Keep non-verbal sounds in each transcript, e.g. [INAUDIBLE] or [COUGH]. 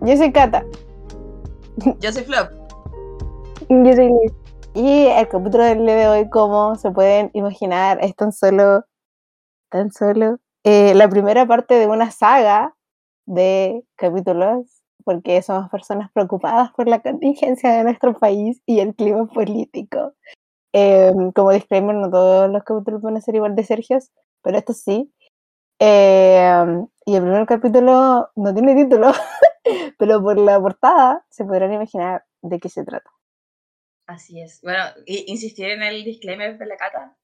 Yo soy Cata. Yo soy Flop. Yo soy Liz. Y el capítulo del día de hoy, como se pueden imaginar, es tan solo, tan solo eh, la primera parte de una saga de capítulos, porque somos personas preocupadas por la contingencia de nuestro país y el clima político. Eh, como disclaimer, no todos los capítulos van a ser igual de Sergios, pero esto sí. Eh, y el primer capítulo no tiene título, [LAUGHS] [LAUGHS] pero por la portada se podrán imaginar de qué se trata. Así es. Bueno, insistir en el disclaimer de la cata.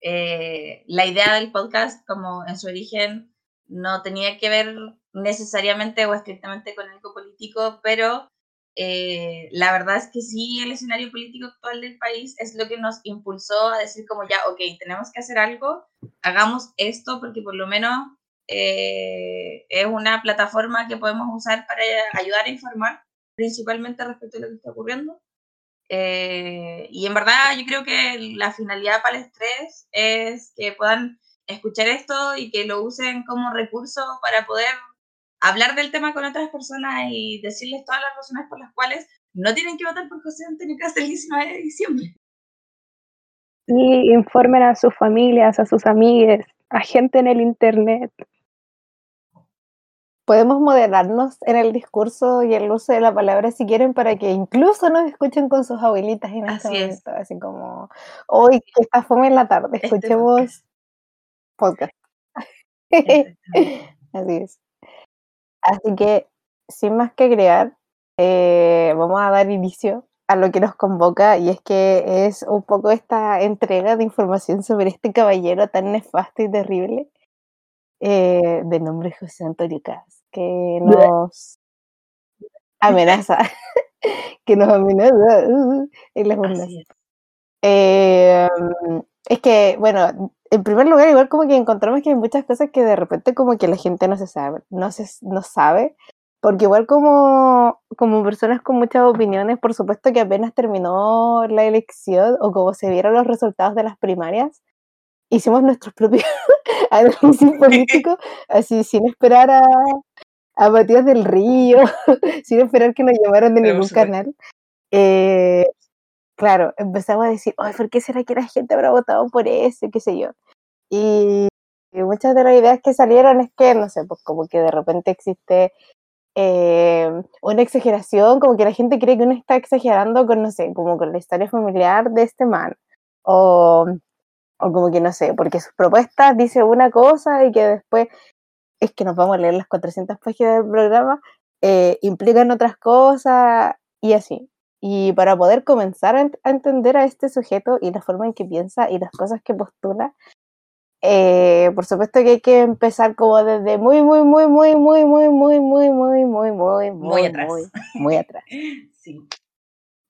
Eh, la idea del podcast, como en su origen, no tenía que ver necesariamente o estrictamente con el político, pero eh, la verdad es que sí, el escenario político actual del país es lo que nos impulsó a decir como ya, ok, tenemos que hacer algo, hagamos esto porque por lo menos eh, es una plataforma que podemos usar para ayudar a informar principalmente respecto a lo que está ocurriendo. Eh, y en verdad yo creo que la finalidad para el estrés es que puedan escuchar esto y que lo usen como recurso para poder hablar del tema con otras personas y decirles todas las razones por las cuales no tienen que votar por José Antonio Cast el 19 de diciembre. Y informen a sus familias, a sus amigues, a gente en el internet. Podemos moderarnos en el discurso y el uso de la palabra si quieren para que incluso nos escuchen con sus abuelitas en este Así momento. Así como, hoy que está fome en la tarde, Este escuchemos podcast. [LAUGHS] Así es. Así que, sin más que agregar, eh, vamos a dar inicio a lo que nos convoca y es que es un poco esta entrega de información sobre este caballero tan nefasto y terrible eh, de nombre José Antonio Cas, que nos amenaza, [LAUGHS] que nos amenaza uh, en las urnas. Es. Eh, es que, bueno, en primer lugar, igual como que encontramos que hay muchas cosas que de repente como que la gente no se sabe, no se no sabe, porque igual como, como personas con muchas opiniones, por supuesto que apenas terminó la elección o como se vieron los resultados de las primarias, hicimos nuestros propios [LAUGHS] análisis políticos, así sin esperar a, a Matías del Río, [LAUGHS] sin esperar que nos llamaran de Pero ningún canal. Eh, claro, empezamos a decir, ay, ¿por qué será que la gente habrá votado por eso? qué sé yo. Y, y muchas de las ideas que salieron es que, no sé, pues como que de repente existe eh, una exageración, como que la gente cree que uno está exagerando con, no sé, como con la historia familiar de este man. O, o como que, no sé, porque sus propuestas dice una cosa y que después es que nos vamos a leer las 400 páginas del programa, eh, implican otras cosas y así. Y para poder comenzar a, ent- a entender a este sujeto y la forma en que piensa y las cosas que postula, eh, por supuesto que hay que empezar como desde muy, muy, muy, muy, muy, muy, muy, muy, muy, muy, muy, muy, atrás. muy, muy atrás. Sí.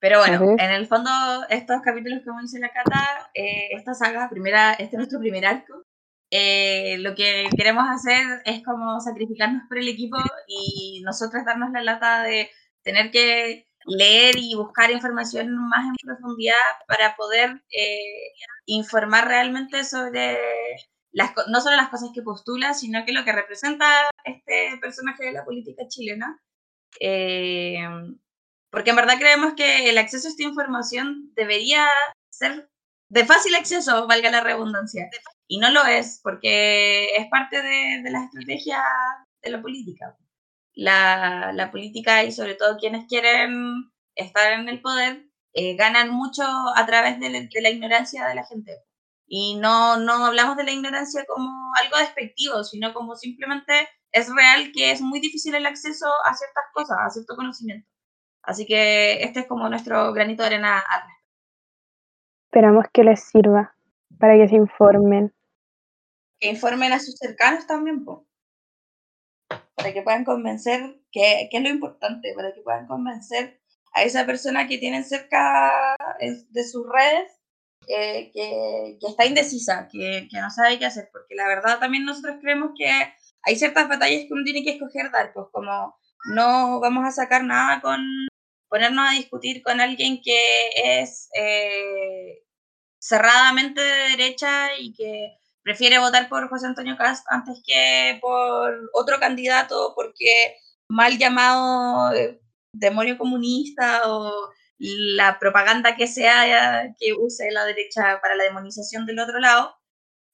Pero bueno, Ujú. en el fondo, estos capítulos que la Cata, eh, esta saga, primera, este es nuestro primer arco. Eh, lo que queremos hacer es como sacrificarnos por el equipo y nosotros darnos la lata de tener que leer y buscar información más en profundidad para poder eh, informar realmente sobre las, no solo las cosas que postula, sino que lo que representa este personaje de la política chilena. Eh, porque en verdad creemos que el acceso a esta información debería ser de fácil acceso, valga la redundancia. Y no lo es, porque es parte de, de la estrategia de la política. La, la política y sobre todo quienes quieren estar en el poder eh, ganan mucho a través de, la- de la ignorancia de la gente. Y no, no hablamos de la ignorancia como algo despectivo, sino como simplemente es real que es muy difícil el acceso a ciertas cosas, a cierto conocimiento. Así que este es como nuestro granito de arena al. Esperamos que les sirva para que se informen. Que informen a sus cercanos también, po. para que puedan convencer, que, que es lo importante, para que puedan convencer a esa persona que tienen cerca eh, de sus redes, eh, que, que está indecisa, que, que no sabe qué hacer, porque la verdad también nosotros creemos que hay ciertas batallas que uno tiene que escoger dar, pues como no vamos a sacar nada con ponernos a discutir con alguien que es eh, cerradamente de derecha y que prefiere votar por José Antonio Cast antes que por otro candidato porque mal llamado eh, demonio comunista o la propaganda que sea que use la derecha para la demonización del otro lado,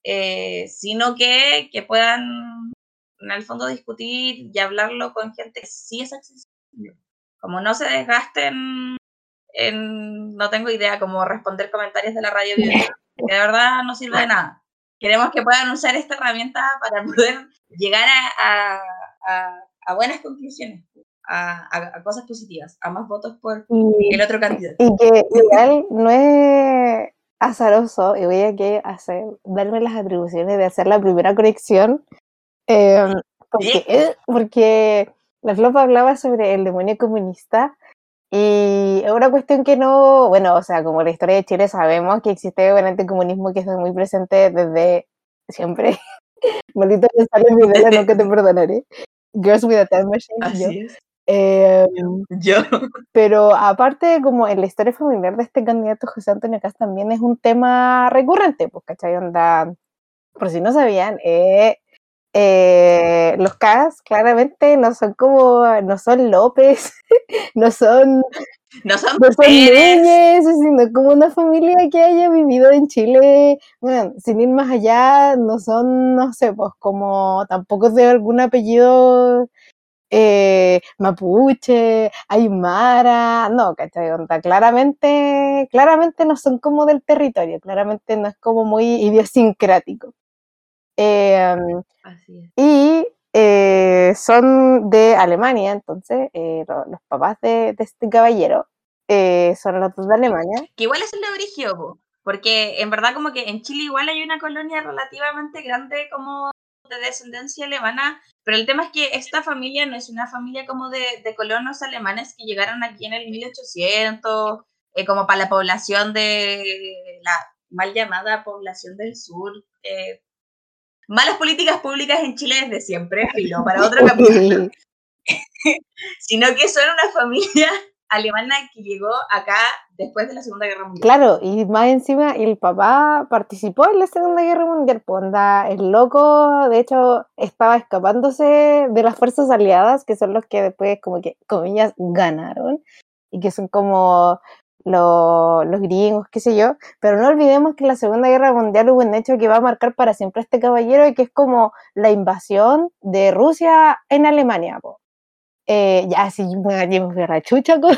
eh, sino que, que puedan en el fondo discutir y hablarlo con gente que sí es accesible. Como no se desgasten en, no tengo idea, como responder comentarios de la radio que de verdad no sirve de nada. Queremos que puedan usar esta herramienta para poder llegar a, a, a buenas conclusiones a, cosas positivas, a más votos por el otro candidato. Y que igual no es azaroso, y voy a que hacer, darme las atribuciones de hacer la primera conexión, em, porque, eh, porque la Flopa hablaba sobre el demonio comunista, y es una cuestión que no, bueno, o sea, como la historia de Chile sabemos que existe un anticomunismo que está muy presente desde siempre. [LAUGHS] Maldito Gonzalo no que te perdonaré. Girls with a Time Machine. Así es. Eh, yo. [LAUGHS] Pero aparte, como en la historia familiar de este candidato José Antonio Cas también es un tema recurrente, pues, ¿cachai? Onda, por si no sabían, eh, eh, los Cas claramente no son como, no son López, [LAUGHS] no son... No son, no son Núñez, sino como una familia que haya vivido en Chile, bueno, sin ir más allá, no son, no sé, pues como tampoco de algún apellido eh, mapuche, aymara, no, ¿cachai? Onda, claramente, claramente no son como del territorio, claramente no es como muy idiosincrático. Em, y eh, son de Alemania, entonces, eh, los, papás de, este caballero son los dos de Alemania. Que igual es el de origen, porque en verdad como que en Chile igual hay una colonia relativamente grande como de descendencia alemana, pero el tema es que esta familia no es una familia como de, colonos alemanes que llegaron aquí en el 1800, eh, como para la población de la mal llamada población del sur. Eh, malas políticas públicas en Chile desde siempre, [LAUGHS] filo, para otro capítulo. [LAUGHS] sino que son una familia [LAUGHS] alemana que llegó acá después de la Segunda Guerra Mundial. Claro, y más encima el papá participó en la Segunda Guerra Mundial, pues el loco de hecho estaba escapándose de las fuerzas aliadas, que son los que después como que, comillas, ganaron, y que son como los, los gringos, qué sé yo, pero no olvidemos que en la Segunda Guerra Mundial hubo un hecho que va a marcar para siempre a este caballero, y que es como la invasión de Rusia en Alemania, pues eh, ya sí, me fui a la chucha con,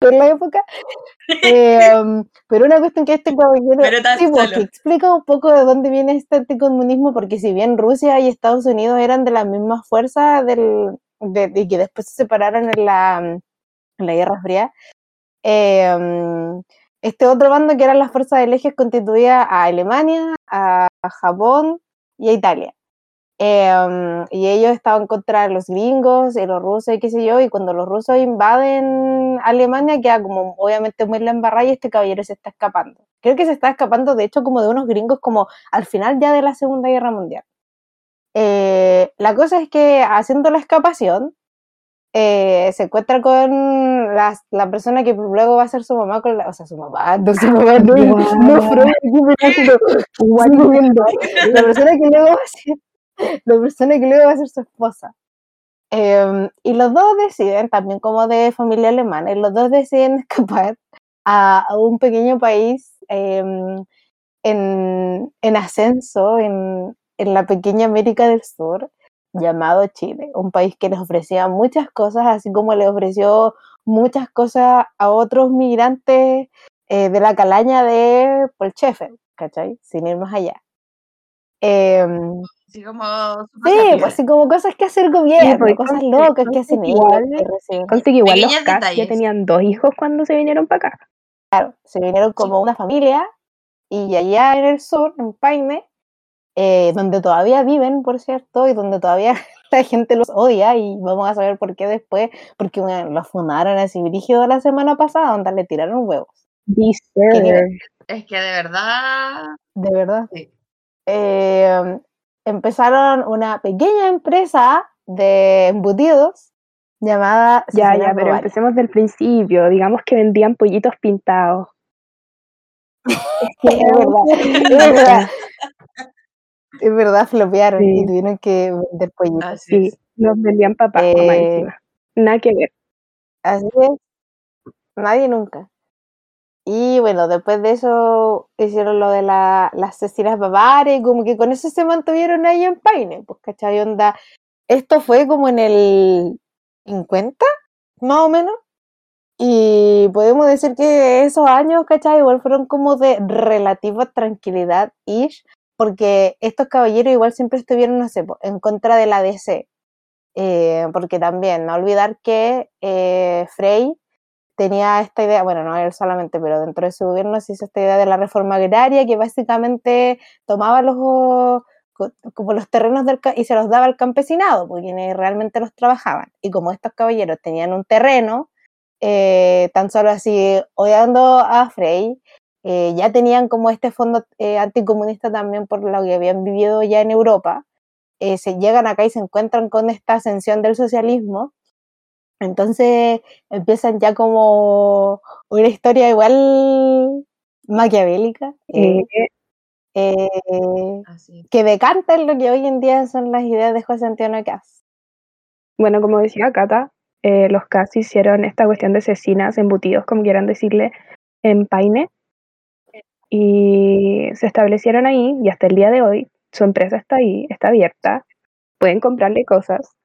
[LAUGHS] la época. [LAUGHS] Em, pero una cuestión que este caballero sí, pues, que explica un poco de dónde viene este anticomunismo, porque si bien Rusia y Estados Unidos eran de las mismas fuerzas del, de, que después se separaron en la, en la Guerra Fría, em, este otro bando que eran las fuerzas del eje constituía a Alemania, a Japón y a Italia. Em, y ellos estaban contra los gringos y los rusos y qué sé yo, y cuando los rusos invaden Alemania queda como obviamente muy la embarrada y este caballero se está escapando. Creo que se está escapando de hecho como de unos gringos como al final ya de la Segunda Guerra Mundial. Eh, la cosa es que haciendo la escapación, eh, se encuentra con la, la, persona que luego va a ser su mamá, con la, o sea, su mamá, no su mamá, no, no, no, la persona que luego va a ser la persona que luego va a ser su esposa. Em, y los dos deciden, también como de familia alemana, y los dos deciden escapar a, un pequeño país em, en, en, ascenso en, en, la pequeña América del Sur llamado Chile, un país que les ofrecía muchas cosas, así como le ofreció muchas cosas a otros migrantes eh, de la calaña de Polchefe, ¿cachai? Sin ir más allá. Así como. Sí, pues así como cosas que hacer gobierno, pues, cosas locas que hacen igual. que igual los ya tenían dos hijos cuando se vinieron para acá. Claro, se vinieron como una familia y allá en el sur, en Paine, eh, donde todavía viven, por cierto, y donde todavía [LAUGHS] la gente los odia y vamos a saber por qué después, porque los fundaron así brígido la semana pasada, donde le tiraron huevos. Es que de verdad... De verdad. Sí. Eh, empezaron una pequeña empresa de embutidos llamada... Ya, ya, pero empecemos del principio. Digamos que vendían pollitos pintados. [LAUGHS] es verdad, es verdad. [LAUGHS] Es verdad, flopearon y tuvieron que vender pollitos. sí, nos vendían papás, eh, nada que ver. Así es. Nadie nunca. Y bueno, después de eso hicieron lo de la, las asesinas bavares, como que con eso se mantuvieron ahí en Paine, pues, ¿cachai? Onda, esto fue como en el 50, más o menos. Y podemos decir que esos años, ¿cachai? Igual fueron como de relativa tranquilidad, ish, porque estos caballeros igual siempre estuvieron, no sé, en contra de la DC. Eh, porque también, no olvidar que eh, Frey tenía esta idea, bueno, no él solamente, pero dentro de su gobierno se hizo esta idea de la reforma agraria que básicamente tomaba los co- como los terrenos del, y se los daba al campesinado, porque quienes realmente los trabajaban. Y como estos caballeros tenían un terreno, eh, tan solo así, odiando a Frey, eh, ya tenían como este fondo eh, anticomunista también por lo que habían vivido ya en Europa, eh, se llegan acá y se encuentran con esta ascensión del socialismo, entonces empiezan ya como una historia igual maquiavélica, que decanta en lo que hoy en día son las ideas de José Antonio Caz. bueno, como decía Cata, los Cas hicieron esta cuestión de cecinas, embutidos, como quieran decirle, en Paine. Y se establecieron ahí y hasta el día de hoy su empresa está ahí, está abierta, pueden comprarle cosas.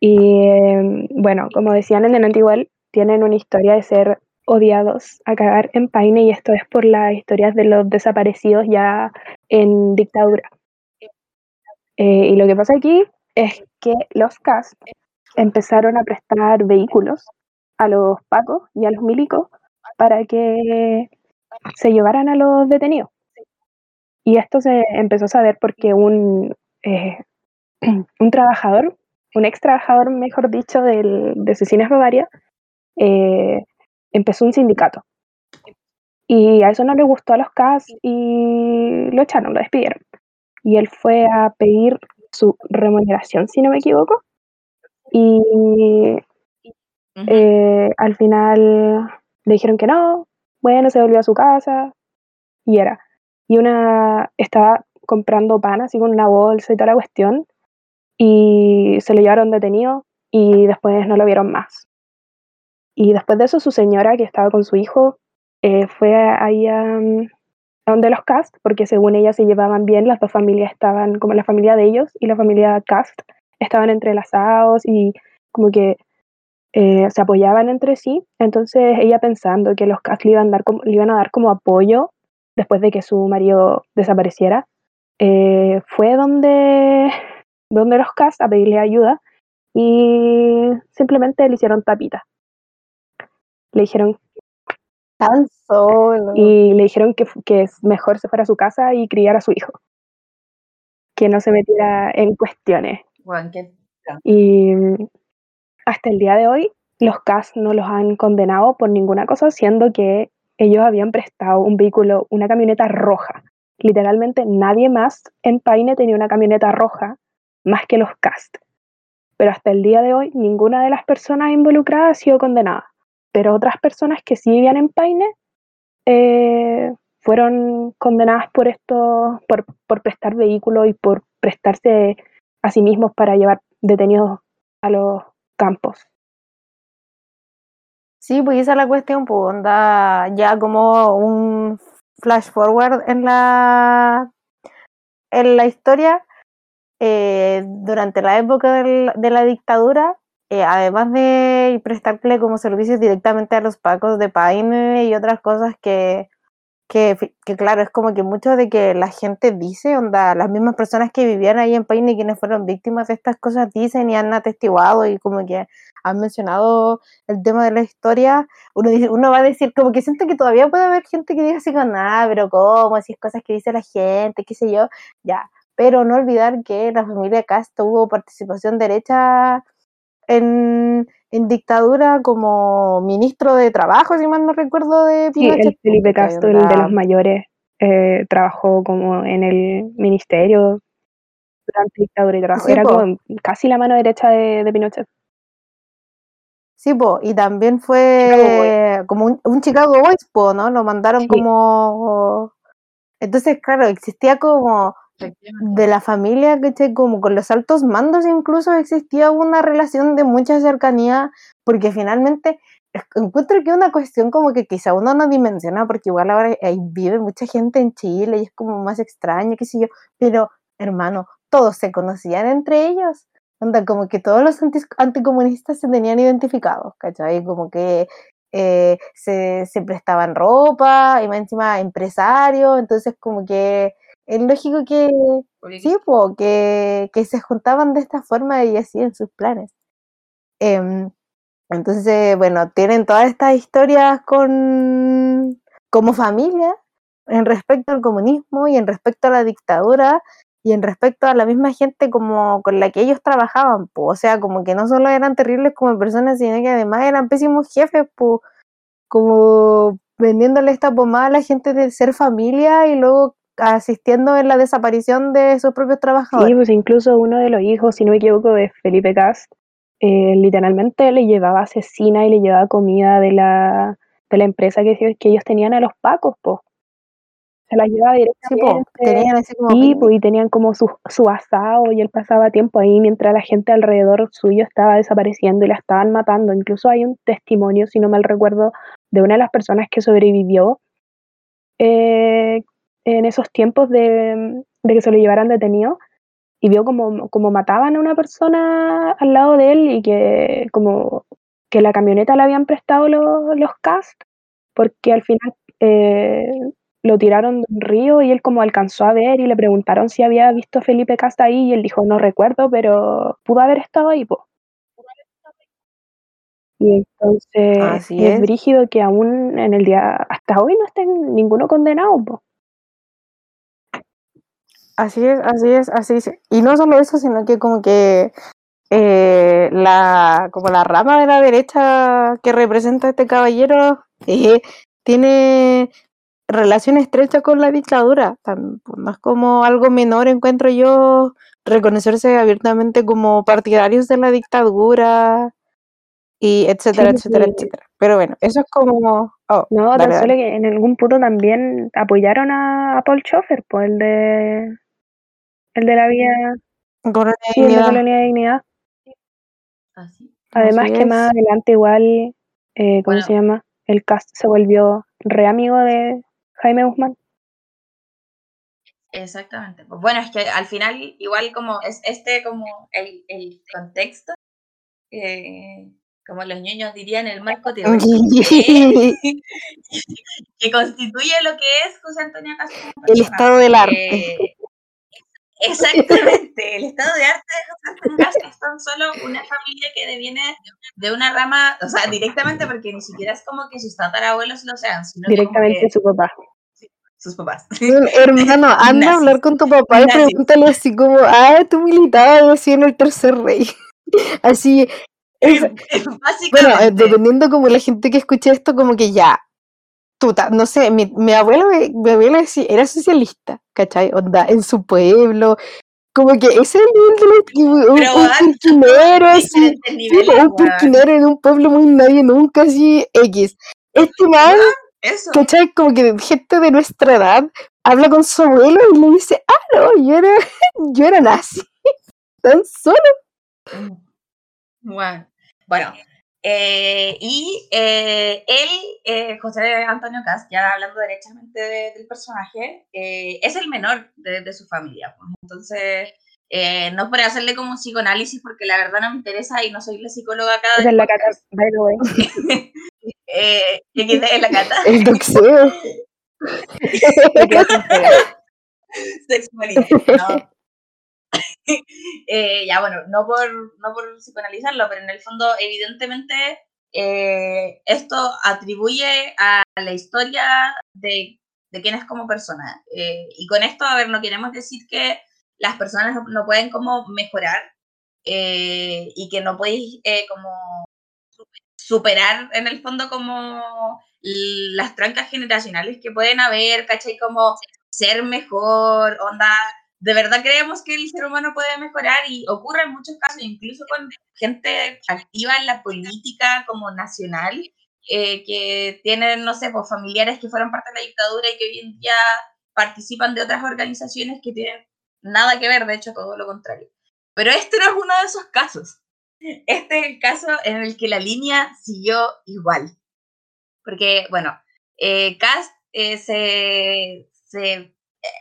Y eh, bueno, como decían en el Antigual, tienen una historia de ser odiados a cagar en Paine y esto es por las historias de los desaparecidos ya en dictadura. Eh, y lo que pasa aquí es que los CAS empezaron a prestar vehículos a los pacos y a los milicos para que se llevaran a los detenidos. Y esto se empezó a saber porque un, eh, [CLEARS THROAT] un trabajador, un ex trabajador, mejor dicho, del, de Cecines Bavaria, eh, empezó un sindicato. Y a eso no le gustó a los CAS y lo echaron, lo despidieron. Y él fue a pedir su remuneración, si no me equivoco. Y eh, al final le dijeron que no, bueno, se volvió a su casa y era. Y una estaba comprando pan así con una bolsa y toda la cuestión y se lo llevaron detenido y después no lo vieron más. Y después de eso su señora que estaba con su hijo eh, fue ahí a, a donde los Cast, porque según ella se llevaban bien, las dos familias estaban, como la familia de ellos y la familia Cast, estaban entrelazados y como que eh, se apoyaban entre sí. Entonces ella pensando que los Cast le iban, a dar como, le iban a dar como apoyo después de que su marido desapareciera, eh, fue donde, donde los Cast a pedirle ayuda y simplemente le hicieron tapita. Le dijeron Tan solo. y le dijeron que, que es mejor se fuera a su casa y criar a su hijo, que no se metiera en cuestiones. Bueno, qué- Y hasta el día de hoy, los CAS no los han condenado por ninguna cosa, siendo que ellos habían prestado un vehículo, una camioneta roja. Literalmente nadie más en Paine tenía una camioneta roja más que los CAST. Pero hasta el día de hoy, ninguna de las personas involucradas ha sido condenada. Pero otras personas que sí vivían en Paine eh, fueron condenadas por esto, por, por prestar vehículos y por prestarse a sí mismos para llevar detenidos a los campos. Sí, pues esa es la cuestión, pues onda ya como un flash forward en la en la historia eh, durante la época de la dictadura, eh, además de prestarle como servicios directamente a los pacos de Paine y otras cosas que, que, que claro, es como que mucho de que la gente dice, onda, las mismas personas que vivían ahí en Paine y quienes fueron víctimas de estas cosas dicen y han atestiguado y como que han mencionado el tema de la historia, uno, dice, uno va a decir, como que siento que todavía puede haber gente que diga así con nada, pero ¿cómo? Si es cosas que dice la gente, qué sé yo, ya. Pero no olvidar que la familia Cast tuvo participación derecha en, en dictadura como ministro de trabajo, si mal no recuerdo, de Sí, el Pinochet. Felipe. Castro, el de los mayores, eh, trabajó como en el ministerio durante dictadura y trabajó. Sí, Era como casi la mano derecha de, de Pinochet. Sí, po, y también fue como un, un Chicago Boys, po, ¿no? Lo mandaron Sí. como... Entonces, claro, existía como de la familia, ¿cachai? Como con los altos mandos incluso existía una relación de mucha cercanía, porque finalmente encuentro que una cuestión como que quizá uno no dimensiona, porque igual ahora ahí vive mucha gente en Chile y es como más extraño, qué sé yo, pero hermano, todos se conocían entre ellos. Onda, como que todos los anticomunistas se tenían identificados, ¿cachai? Como que eh, se, se, prestaban ropa, y más encima empresarios, entonces como que es lógico que sí, que, que, se juntaban de esta forma y hacían sus planes. Em, entonces, bueno, tienen todas estas historias con como familia en respecto al comunismo y en respecto a la dictadura y en respecto a la misma gente como con la que ellos trabajaban, o sea, como que no solo eran terribles como personas, sino que además eran pésimos jefes, pues, como vendiéndole esta pomada a la gente de ser familia y luego asistiendo en la desaparición de sus propios trabajadores. Sí, pues incluso uno de los hijos, si no me equivoco, de Felipe Cast, eh, literalmente le llevaba asesina y le llevaba comida de la, de la empresa que, que ellos tenían a los pacos, pues se las llevaba directamente. Sí, tenían así como pues, y tenían como su, su asado y él pasaba tiempo ahí mientras la gente alrededor suyo estaba desapareciendo y la estaban matando. Incluso hay un testimonio, si no mal recuerdo, de una de las personas que sobrevivió eh, en esos tiempos de, de, que se lo llevaran detenido y vio como, como mataban a una persona al lado de él y que como que la camioneta le habían prestado los, los cast porque al final eh, lo tiraron de un río y él como alcanzó a ver y le preguntaron si había visto a Felipe Casta ahí y él dijo, no recuerdo, pero pudo haber estado ahí, po. Y entonces es. brígido que aún en el día, hasta hoy no estén ninguno condenado, po. Así es, así es, así es. Y no solo eso, sino que como que eh, la, como la rama de la derecha que representa este caballero eh, tiene relación estrecha con la dictadura. No es como algo menor, encuentro yo, reconocerse abiertamente como partidarios de la dictadura y etcétera, etcétera, etcétera. Pero bueno, eso es como... Oh, no, tan solo que en algún punto también apoyaron a, Paul Schofer, pues el de... El de la vía... Colonia de Dignidad. Colonia de Dignidad. Además que más adelante igual, eh, ¿cómo se llama? El cast se volvió re amigo de, Jaime Guzmán. Exactamente. Pues bueno, es que al final, igual como es este como el, el contexto, eh, como los niños dirían, el marco [LAUGHS] teórico, que, constituye lo que es José Antonio Castro. El estado del arte. Exactamente, [LAUGHS] el estado de arte de es tan solo una familia que deviene de una rama, o sea, directamente porque ni siquiera es como que sus tatarabuelos lo sean, sino directamente su papá sus papás. [LAUGHS] Hermano, anda a hablar con tu papá y pregúntale así como, ah, tú militabas así en el tercer rey. [LAUGHS] Así. bueno, eh, dependiendo como la gente que escuche esto, como que ya, tuta, no sé, mi, mi abuelo, mi abuela era socialista, ¿cachai? Onda, en su pueblo, como que ese nivel de un, un, un así, un turquinero en un pueblo muy nadie nunca, así, X. Este man eso. ¿Cachai? Como que gente de nuestra edad habla con su abuelo y le dice, ah, no, yo era, yo era nazi. [LAUGHS] Tan solo. Bueno, bueno eh, y eh, él, eh, José Antonio Cast, ya hablando derechamente del personaje, es el menor de, su familia. Pues. Entonces, no por hacerle como un psicoanálisis, porque la verdad no me interesa y no soy la psicóloga acá. Es la cara, by the way. [LAUGHS] Es la cata. El doxeo. [LAUGHS] Sexualidad, no. Eh, ya bueno, no por, no por psicoanalizarlo, pero en el fondo, evidentemente, eh, esto atribuye a la historia de, de quién es como persona. Eh, y con esto, a ver, no queremos decir que las personas no pueden como mejorar eh, y que no podéis como superar en el fondo como las trancas generacionales que pueden haber, ¿cachai? Como ser mejor, onda. De verdad creemos que el ser humano puede mejorar y ocurre en muchos casos, incluso con gente activa en la política como nacional, eh, que tienen, no sé, pues familiares que fueron parte de la dictadura y que hoy en día participan de otras organizaciones que tienen nada que ver, de hecho, todo lo contrario. Pero este no es uno de esos casos. Este es el caso en el que la línea siguió igual. Porque, bueno, eh, Cast eh, se, se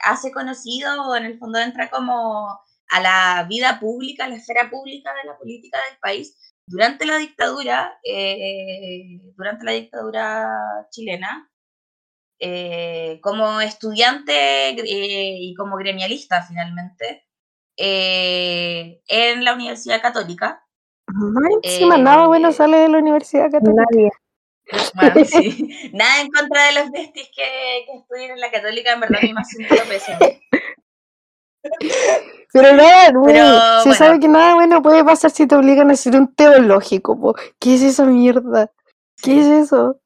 hace conocido o en el fondo entra como a la vida pública, a la esfera pública de la política del país durante la dictadura, eh, durante la dictadura chilena, eh, como estudiante eh, y como gremialista finalmente en la Universidad Católica. encima, nada bueno sale de la Universidad Católica. Nadie. Bueno, sí. [LAUGHS] Nada en contra de los besties que, que estudian en la Católica, en verdad, ni más siento lo pésimo. Pero nada, no, Pero, se bueno. sabe que nada bueno puede pasar si te obligan a hacer un teológico. po. ¿Qué es esa mierda? ¿Qué es eso?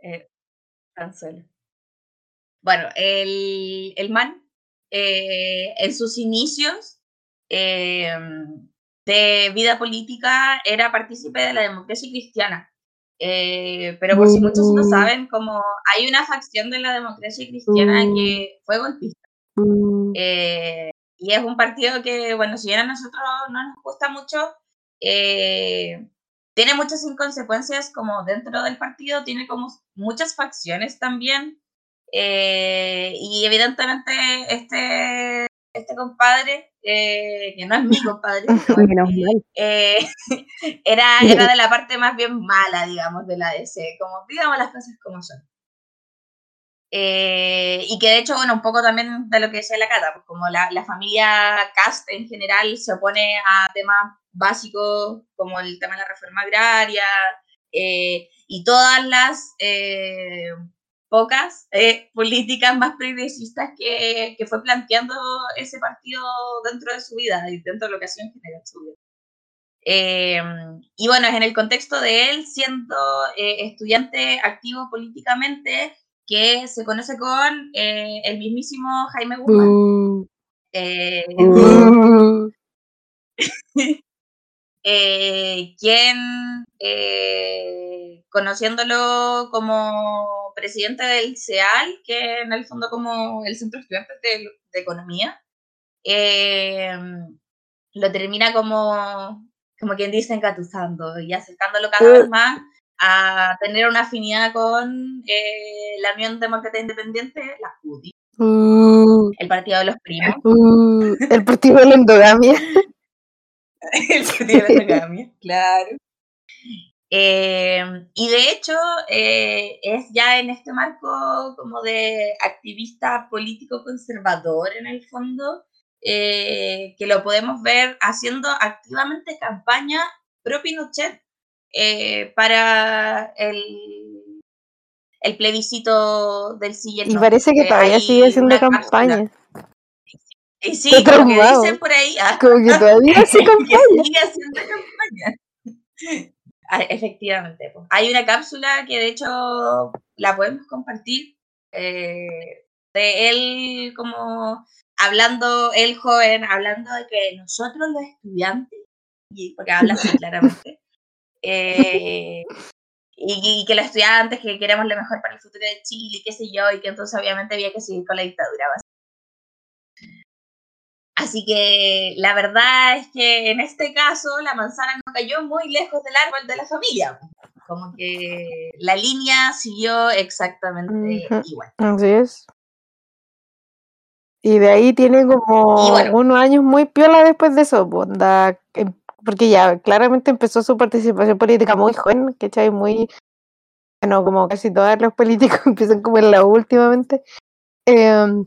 Eh, Cancelo. Bueno, el, el man, eh, en sus inicios eh, de vida política, era partícipe de la democracia cristiana. Eh, pero por si muchos no Mm. saben, como hay una facción de la democracia cristiana Mm. que fue golpista. Mm, Eh, y es un partido que, bueno, si bien a nosotros no nos gusta mucho, eh, tiene muchas inconsecuencias como dentro del partido, tiene como muchas facciones también. eh, y evidentemente este, este compadre, eh, que no es mi [LAUGHS] compadre, [LAUGHS] bueno, eh, [LAUGHS] era, era de la parte más bien mala, digamos, de la DC, como digamos las cosas como son. Eh, y que de hecho, bueno, un poco también de lo que decía la Cata, pues como la, la familia Cast en general se opone a temas básicos como el tema de la reforma agraria y todas las pocas eh, políticas más progresistas que, que fue planteando ese partido dentro de su vida y dentro de lo que ha sido en general su vida. Eh, y bueno, es en el contexto de él siendo eh, estudiante activo políticamente que se conoce con eh, el mismísimo Jaime Guzmán. eh, mm. [LAUGHS] [LAUGHS] eh, quien, eh, conociéndolo como presidente del CEAL, que en el fondo como el Centro de Estudiantes de, de Economía, eh, lo termina como, como quien dice, engatusando y acercándolo cada vez más a tener una afinidad con eh, la Unión Demócrata Independiente, la UDI, Mm, el Partido de los Primos, mm, el partido de la endogamia. [LAUGHS] [LAUGHS] el partido de la [LAUGHS] claro. Eh, y de hecho, eh, es ya en este marco como de activista político conservador en el fondo, eh, que lo podemos ver haciendo activamente campaña pro Pinochet eh, para el, el plebiscito del sí y parece que todavía sigue haciendo campaña. Y sí, como que dicen por ahí, ah, Como que todavía [LAUGHS] campaña. sigue haciendo campaña. Ah, efectivamente. pues. Hay una cápsula que de hecho la podemos compartir eh, de él como hablando, él joven, hablando de que nosotros los estudiantes, y porque habla así claramente, [LAUGHS] eh, y, y que los estudiantes que queremos lo mejor para el futuro de Chile, y qué sé yo, y que entonces obviamente había que seguir con la dictadura. Así que la verdad es que en este caso la manzana no cayó muy lejos del árbol de la familia. Como que la línea siguió exactamente igual. Así es. Y de ahí tiene como bueno. unos años muy piola después de eso, onda, em- porque ya claramente empezó su participación política muy joven, ¿cachai? Muy, bueno, como casi todos los políticos [LAUGHS] empiezan como en la últimamente. Em,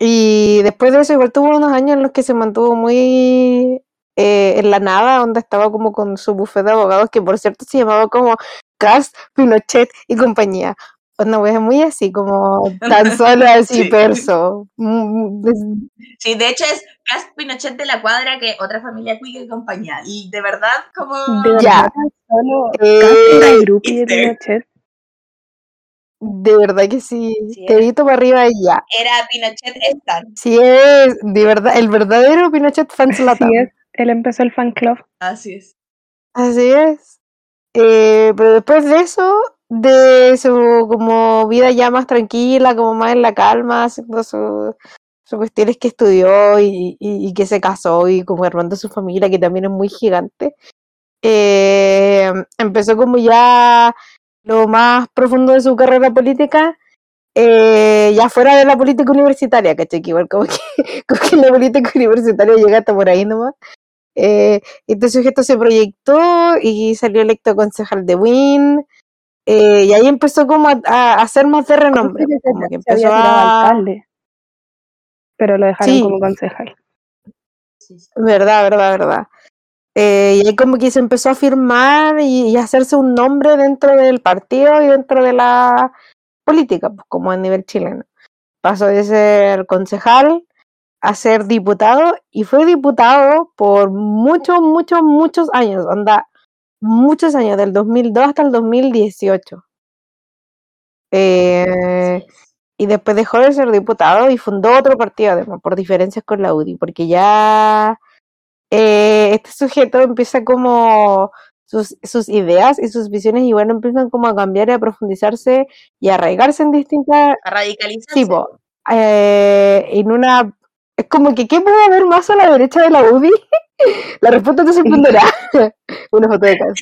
y después de eso igual tuvo unos años en los que se mantuvo muy eh, en la nada, donde estaba como con su bufete de abogados, que por cierto se llamaba como Cast, Pinochet y compañía. Una wea muy así, como [LAUGHS] tan solo así, Sí. perso. Mm, es- Sí, de hecho es Cast Pinochet de la cuadra que otra familia cuica y compañía. Y de verdad, como. De verdad, Ya. solo Eh, era Right, groupie de. Pinochet. De verdad que sí. Sí, para arriba y ya. Era Pinochet Stan. Sí es, de verdad, el verdadero Pinochet fan Así es, él empezó el fan club. Así es. Así es. Eh, pero después de eso, de su como vida ya más tranquila, como más en la calma, haciendo su, Su cuestión es que estudió y, y- y que se casó y como armando su familia, que también es muy gigante. Eh, empezó como ya lo más profundo de su carrera política, eh, ya fuera de la política universitaria, ¿cachai? Que igual como que, [LAUGHS] como que la política universitaria llega hasta por ahí nomás. Eh, este sujeto se proyectó y salió electo concejal de Win. eh, y ahí empezó como a, a hacer más de renombre. Como que empezó a... alcalde, pero lo dejaron Sí. como concejal. Verdad, verdad, verdad. Eh, y ahí como que se empezó a firmar y, y hacerse un nombre dentro del partido y dentro de la política, pues, como a nivel chileno. Pasó de ser concejal a ser diputado y fue diputado por muchos, muchos, muchos años, anda, muchos años, del 2002 hasta el 2018. Eh, y después dejó de ser diputado y fundó otro partido, además, por diferencias con la UDI, porque ya eh, este sujeto empieza como sus, sus ideas y sus visiones igual empiezan como a cambiar y a profundizarse y a arraigarse en distintas, A radicalizarse. sí, po, eh, en una, es como que ¿qué puede haber más a la derecha de la UDI? [LAUGHS] La respuesta te sorprenderá. [LAUGHS] Una foto de [LAUGHS] casa.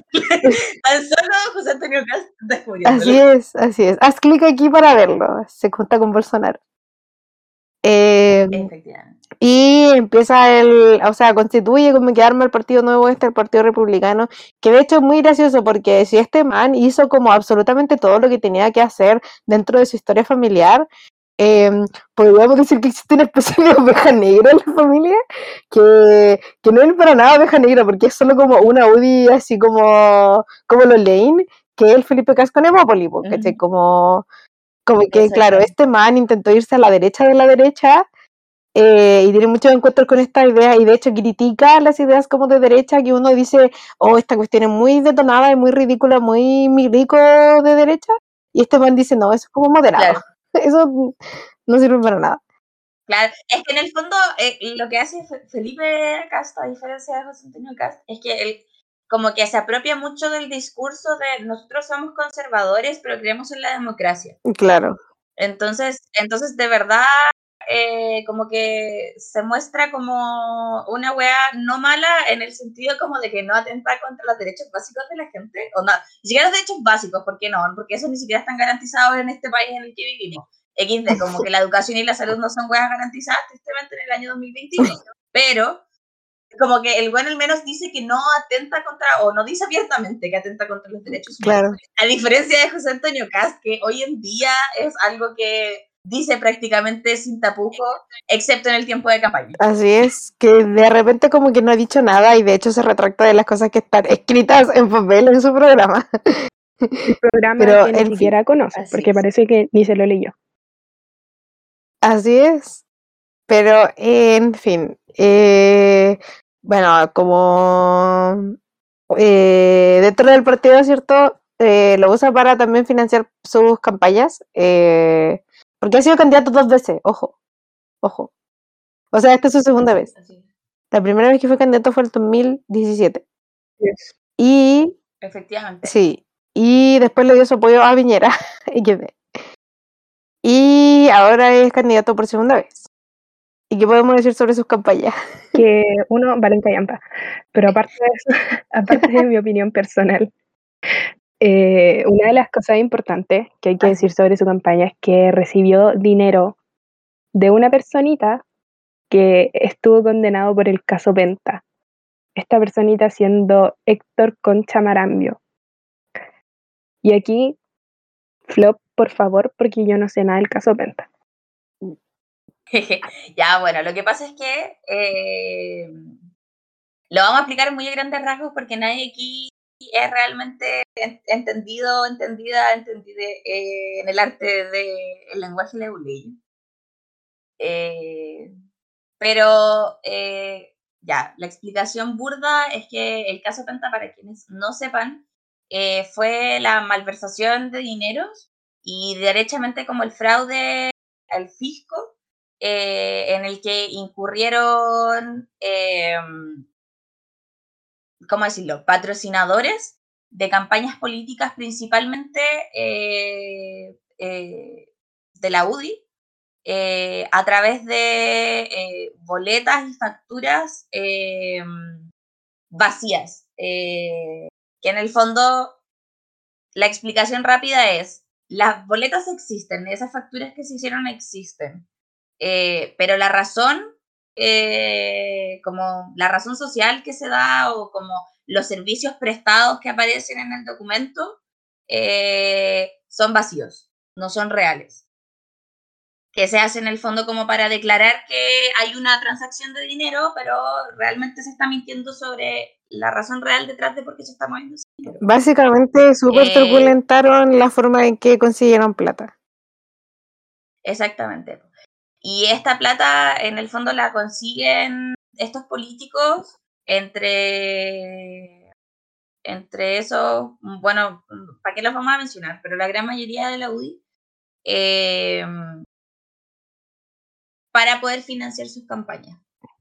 Tan solo José Antonio Cast. Así es, así es. Haz clic aquí para verlo. Se junta con Bolsonaro. Eh, Efectivamente. Y empieza el, o sea, constituye como que arma el partido nuevo este, el Partido Republicano, que de hecho es muy gracioso porque si este man hizo como absolutamente todo lo que tenía que hacer dentro de su historia familiar, eh, podríamos decir que existe una especie de oveja negra en la familia, que, que no es para nada oveja negra, porque es solo como una UDI así como, como los Lane, que es el Felipe Casco Nemópoli, po, ¿cachai? Ujú. Como, como que, claro, este man intentó irse a la derecha de la derecha, eh, y tiene muchos encuentros con esta idea y de hecho critica las ideas como de derecha que uno dice, oh, esta cuestión es muy detonada y muy ridícula, muy milico de derecha y este man dice, no, eso es como moderado, Claro. [LAUGHS] eso no sirve para nada. Claro, es que en el fondo eh, lo que hace Fe- Felipe Cast, a diferencia de José Antonio Cast, es que él como que se apropia mucho del discurso de nosotros somos conservadores, pero creemos en la democracia. Claro, Entonces, entonces de verdad, eh, como que se muestra como una wea no mala en el sentido como de que no atenta contra los derechos básicos de la gente, o no, ni siquiera los derechos básicos, ¿por qué no? Porque esos ni siquiera están garantizados en este país en el que vivimos. XD, como que la educación y la salud no son weas garantizadas tristemente en el año 2021, pero como que el bueno al menos dice que no atenta contra, o no dice abiertamente que atenta contra los derechos humanos. claro. A diferencia de José Antonio Cast, que hoy en día es algo que dice prácticamente sin tapujo, excepto en el tiempo de campaña. Así es, que de repente como que no ha dicho nada y de hecho se retracta de las cosas que están escritas en papel en su programa. El programa Pero, que ni fin, siquiera conoce, así porque es. parece que ni se lo leyó. Así es. Pero, en fin, eh, bueno, como eh, dentro del partido, ¿cierto? Eh, lo usa para también financiar sus campañas, eh, porque ha sido candidato dos veces, ojo, ojo. O sea, esta es su segunda vez. La primera vez que fue candidato fue el 2017. Yes. Y, efectivamente. sí, y después le dio su apoyo a Viñera, [LAUGHS] XD. Y ahora es candidato por segunda vez. ¿Y qué podemos decir sobre sus campañas? Que uno, valen callampa. Pero aparte de eso, [LAUGHS] aparte de mi opinión personal, eh, una de las cosas importantes que hay que decir sobre su campaña es que recibió dinero de una personita que estuvo condenado por el caso Penta. Esta personita siendo Héctor Concha Marambio. Y aquí, Flop, por favor, porque yo no sé nada del caso Penta. [LAUGHS] ya, bueno, lo que pasa es que eh, lo vamos a explicar en muy grandes rasgos porque nadie aquí es realmente en- entendido, entendida, entendida eh, en el arte del lenguaje leguleyo. Eh, pero eh, ya, la explicación burda es que el caso Penta, para quienes no sepan, fue la malversación de dineros y derechamente como el fraude al fisco en el que incurrieron, eh, ¿cómo decirlo?, patrocinadores de campañas políticas principalmente eh, eh, de la UDI, eh, a través de boletas y facturas vacías, que en el fondo la explicación rápida es, las boletas existen, esas facturas que se hicieron existen, pero la razón, como la razón social que se da o como los servicios prestados que aparecen en el documento, son vacíos, no son reales que se hace en el fondo como para declarar que hay una transacción de dinero, pero realmente se está mintiendo sobre la razón real detrás de por qué se está moviendo ese dinero. Básicamente, súper Eh, truculentaron la forma en que consiguieron plata. Exactamente. Y esta plata, en el fondo, la consiguen estos políticos entre, entre esos, bueno, ¿para qué los vamos a mencionar? Pero la gran mayoría de la UDI, eh, para poder financiar sus campañas.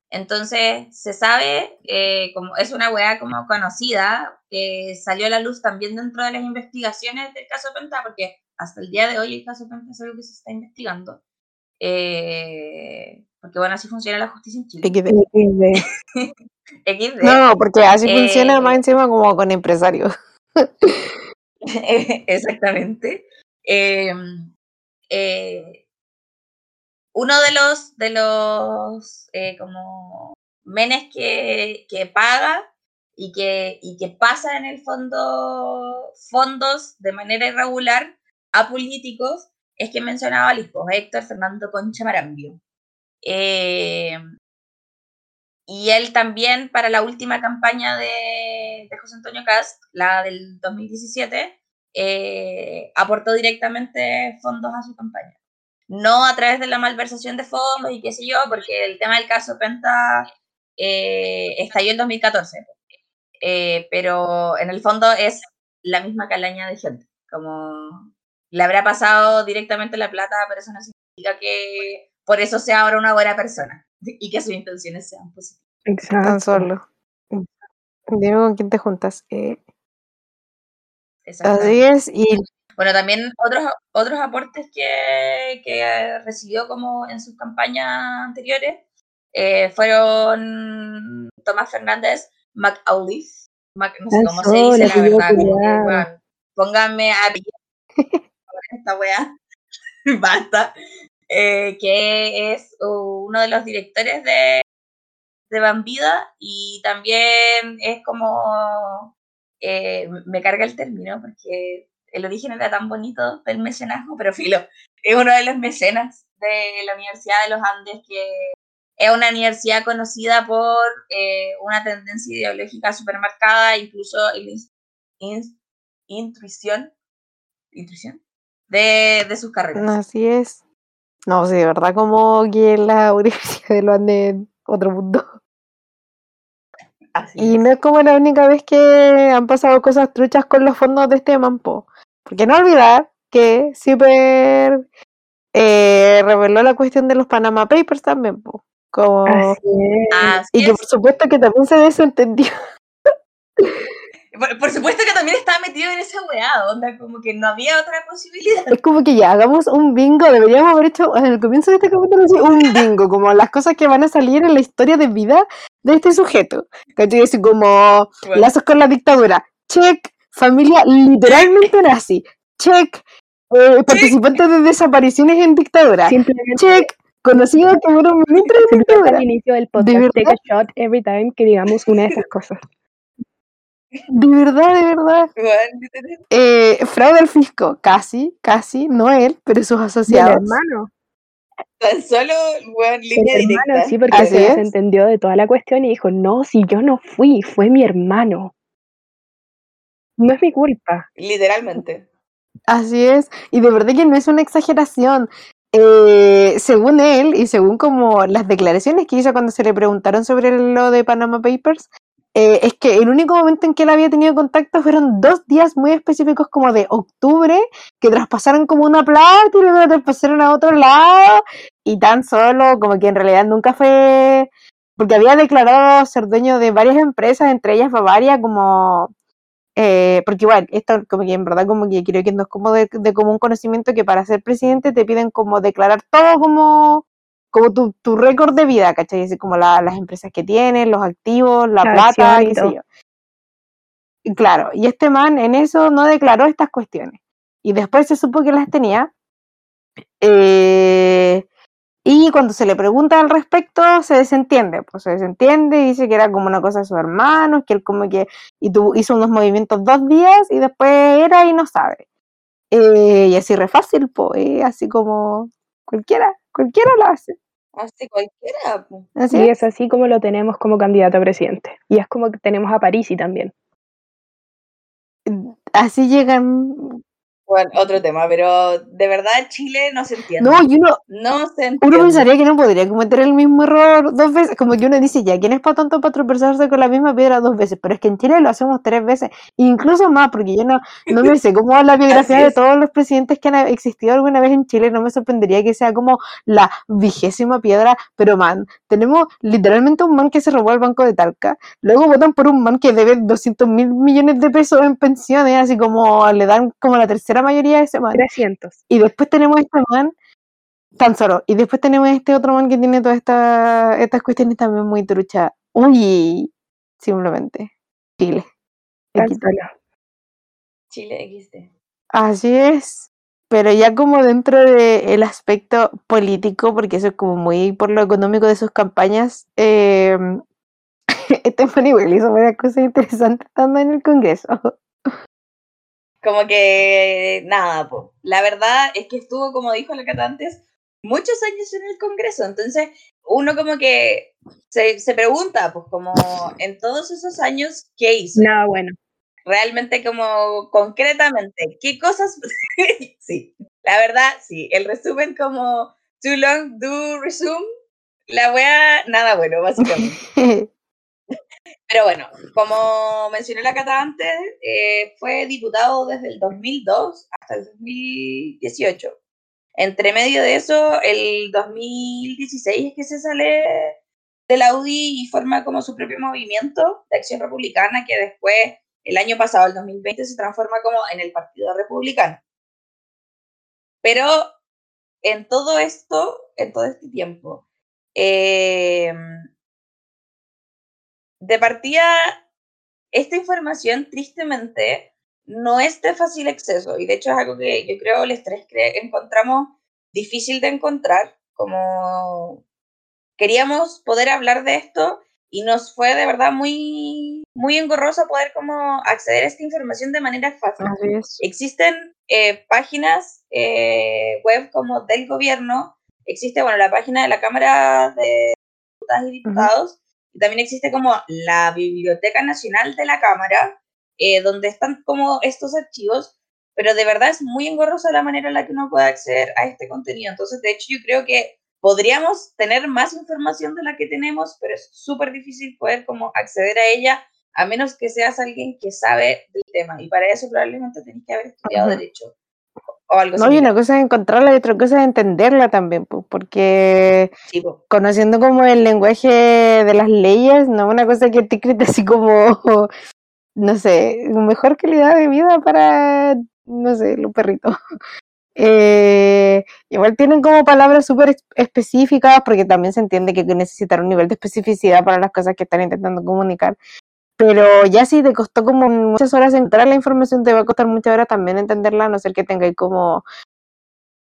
Entonces, se sabe, eh, como es una weá como conocida, que salió a la luz también dentro de las investigaciones del caso Penta, porque hasta el día de hoy el caso Penta es algo que se está investigando. Eh, porque bueno, así funciona la justicia en Chile. XD. XD. XD. No, porque así Eh, funciona más encima como con empresarios. [LAUGHS] Exactamente. Eh, eh, uno de los, de los eh, como menes que, que paga y que, y que pasa en el fondo fondos de manera irregular a políticos es que mencionaba hijo Héctor Fernando Concha Marambio. Eh, y él también para la última campaña de, de José Antonio Cast, la del 2017, eh, aportó directamente fondos a su campaña. No a través de la malversación de fondos y qué sé yo, porque el tema del caso Penta eh, estalló en 2014. Eh, pero en el fondo es la misma calaña de gente. Como le habrá pasado directamente la plata, pero eso no significa que por eso sea ahora una buena persona [LAUGHS] y que sus intenciones sean positivas. Tan Exacto. solo. Dime con quién te juntas. Eh, así es, y Bueno, también otros, otros aportes que, que recibió como en sus campañas anteriores eh, fueron Tomás Fernández McAuliffe, Mac- no sé Tan cómo se dice la verdad, bueno, pónganme apellido [LAUGHS] esta wea, [LAUGHS] basta, eh, que es uno de los directores de, de Bambida y también es como, eh, me carga el término porque el origen era tan bonito del mecenazgo, pero filo, es uno de los mecenas de la Universidad de los Andes, que es una universidad conocida por eh, una tendencia ideológica supermarcada, incluso el intuición, intuición de, de sus carreras. así es. No, sí, de verdad como que la [LAUGHS] Universidad de los Andes es otro mundo. Así Y es. no es como la única vez que han pasado cosas truchas con los fondos de este mampo. Porque no olvidar que Super eh, reveló la cuestión de los Panama Papers también, po. Como, Así es. Así y que por supuesto que también se desentendió. [LAUGHS] Por, por supuesto que también estaba metido en esa weá, onda, como que no había otra posibilidad. Es como que ya hagamos un bingo, deberíamos haber hecho en el comienzo de este capítulo así, un bingo, como las cosas que van a salir en la historia de vida de este sujeto. ¿Cachai? Así como Bueno, lazos con la dictadura, check, familia literalmente nazi, check, eh, participantes de desapariciones en dictadura, Simplemente, check, conocido que fueron ministros de dictadura. al inicio del ¿De podcast, take verdad? a shot every time que digamos una de esas cosas. De verdad, de verdad. Eh, fraude al fisco, casi, casi, no él, pero sus asociados. hermano. Tan solo, weón, Del línea hermano, directa. sí, porque se es. desentendió de toda la cuestión y dijo, no, si yo no fui, fue mi hermano. No es mi culpa. Literalmente. Así es, y de verdad que no es una exageración. Eh, según él y según como las declaraciones que hizo cuando se le preguntaron sobre lo de Panama Papers, eh, es que el único momento en que él había tenido contacto fueron dos días muy específicos como de octubre, que traspasaron como una plata y luego traspasaron a otro lado y tan solo como que en realidad nunca fue, porque había declarado ser dueño de varias empresas, entre ellas Bavaria, como eh, porque igual, esto como que en verdad como que creo que no es como de, de común conocimiento que para ser presidente te piden como declarar todo como, como tu, tu récord de vida, ¿cachai? Así como la- las empresas que tienes, los activos, la La plata, qué sé yo. Y claro, y este man en eso no declaró estas cuestiones. Y después se supo que las tenía. eh, y cuando se le pregunta al respecto, se desentiende, pues se desentiende y dice que era como una cosa de sus hermanos, que él como que y tu- hizo unos movimientos dos días y después era y no sabe. Eh, y así re fácil, pues, así como cualquiera, cualquiera lo hace. Así cualquiera. Así Y es. es así como lo tenemos como candidato a presidente. Y es como que tenemos a Parisi también. Así llegan. Bueno, otro tema, pero de verdad Chile no se entiende. No, y uno, No se entiende. uno pensaría que no podría cometer el mismo error dos veces. Como que uno dice, ya, ¿quién es para tanto para tropezarse con la misma piedra dos veces? Pero es que en Chile lo hacemos tres veces, incluso más, porque yo no, no me sé cómo la [LAUGHS] biografía de todos los presidentes que han existido alguna vez en Chile. No me sorprendería que sea como la vigésima piedra, pero man, tenemos literalmente un man que se robó el banco de Talca. Luego votan por un man que debe 200 mil millones de pesos en pensiones, así como le dan como la tercera mayoría de ese man. 300. Y después tenemos este man, tan solo. Y después tenemos este otro man que tiene todas esta- estas cuestiones también muy truchas. Uy, simplemente. Chile. Tan solo. Chile XD. Así es. Pero ya como dentro del aspecto político, porque eso es como muy por lo económico de sus campañas, eh, [LAUGHS] este man igual hizo varias cosas interesantes estando en el Congreso. Como que nada, po. La verdad es que estuvo, como dijo la Cata antes, muchos años en el Congreso. Entonces, uno como que se, se pregunta, pues como en todos esos años, ¿qué hizo? Nada bueno. Realmente como concretamente, ¿qué cosas? [LAUGHS] sí, la verdad, sí. El resumen como too long, do resume. La wea, nada bueno, básicamente. [LAUGHS] Pero bueno, como mencioné la Cata antes, eh, fue diputado desde el 2002 hasta el 2018. Entre medio de eso, el 2016 es que se sale de la UDI y forma como su propio movimiento de acción republicana que después, el año pasado, el 2020, se transforma como en el Partido Republicano. Pero en todo esto, en todo este tiempo, eh, de partida, esta información, tristemente, no es de fácil acceso y de hecho es algo que yo creo los tres cre- encontramos difícil de encontrar, como queríamos poder hablar de esto y nos fue de verdad muy, muy engorroso poder como acceder a esta información de manera fácil. Existen eh, páginas eh, web como del gobierno, existe, bueno, la página de la Cámara de Diputadas y Diputados, y también existe como la Biblioteca Nacional de la Cámara, eh, donde están como estos archivos, pero de verdad es muy engorrosa la manera en la que uno puede acceder a este contenido. Entonces, de hecho, yo creo que podríamos tener más información de la que tenemos, pero es súper difícil poder como acceder a ella a menos que seas alguien que sabe del tema. Y para eso probablemente tenés que haber estudiado. Derecho o algo No, y una cosa es encontrarla y otra cosa es entenderla también, pues, porque Sí, conociendo como el lenguaje de las leyes, no es una cosa que te escrita así como, [LAUGHS] no sé, mejor calidad de vida para, no sé, los perritos. [LAUGHS] Eh, igual tienen como palabras súper específicas, porque también se entiende que necesitan un nivel de especificidad para las cosas que están intentando comunicar. Pero ya si te costó como muchas horas encontrar la información, te va a costar muchas horas también entenderla, a no ser que tengáis como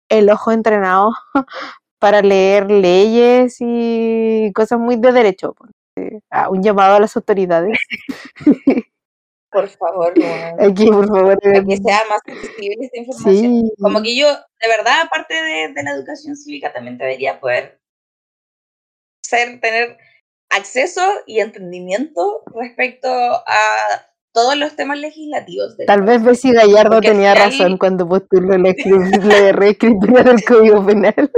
el ojo entrenado [LAUGHS] para leer leyes y cosas muy de derecho. pues. Eh, ah, un llamado a las autoridades. [LAUGHS] Por favor, weón. Aquí, por favor. para que sea más accesible esta información. Sí. Como que yo, de verdad, aparte de, de la educación cívica, también debería poder ser, tener acceso y entendimiento respecto a todos los temas legislativos. del Tal vez Bessie Gallardo Porque tenía final- razón cuando postuló la, [LAUGHS] la reescritura del Código Penal.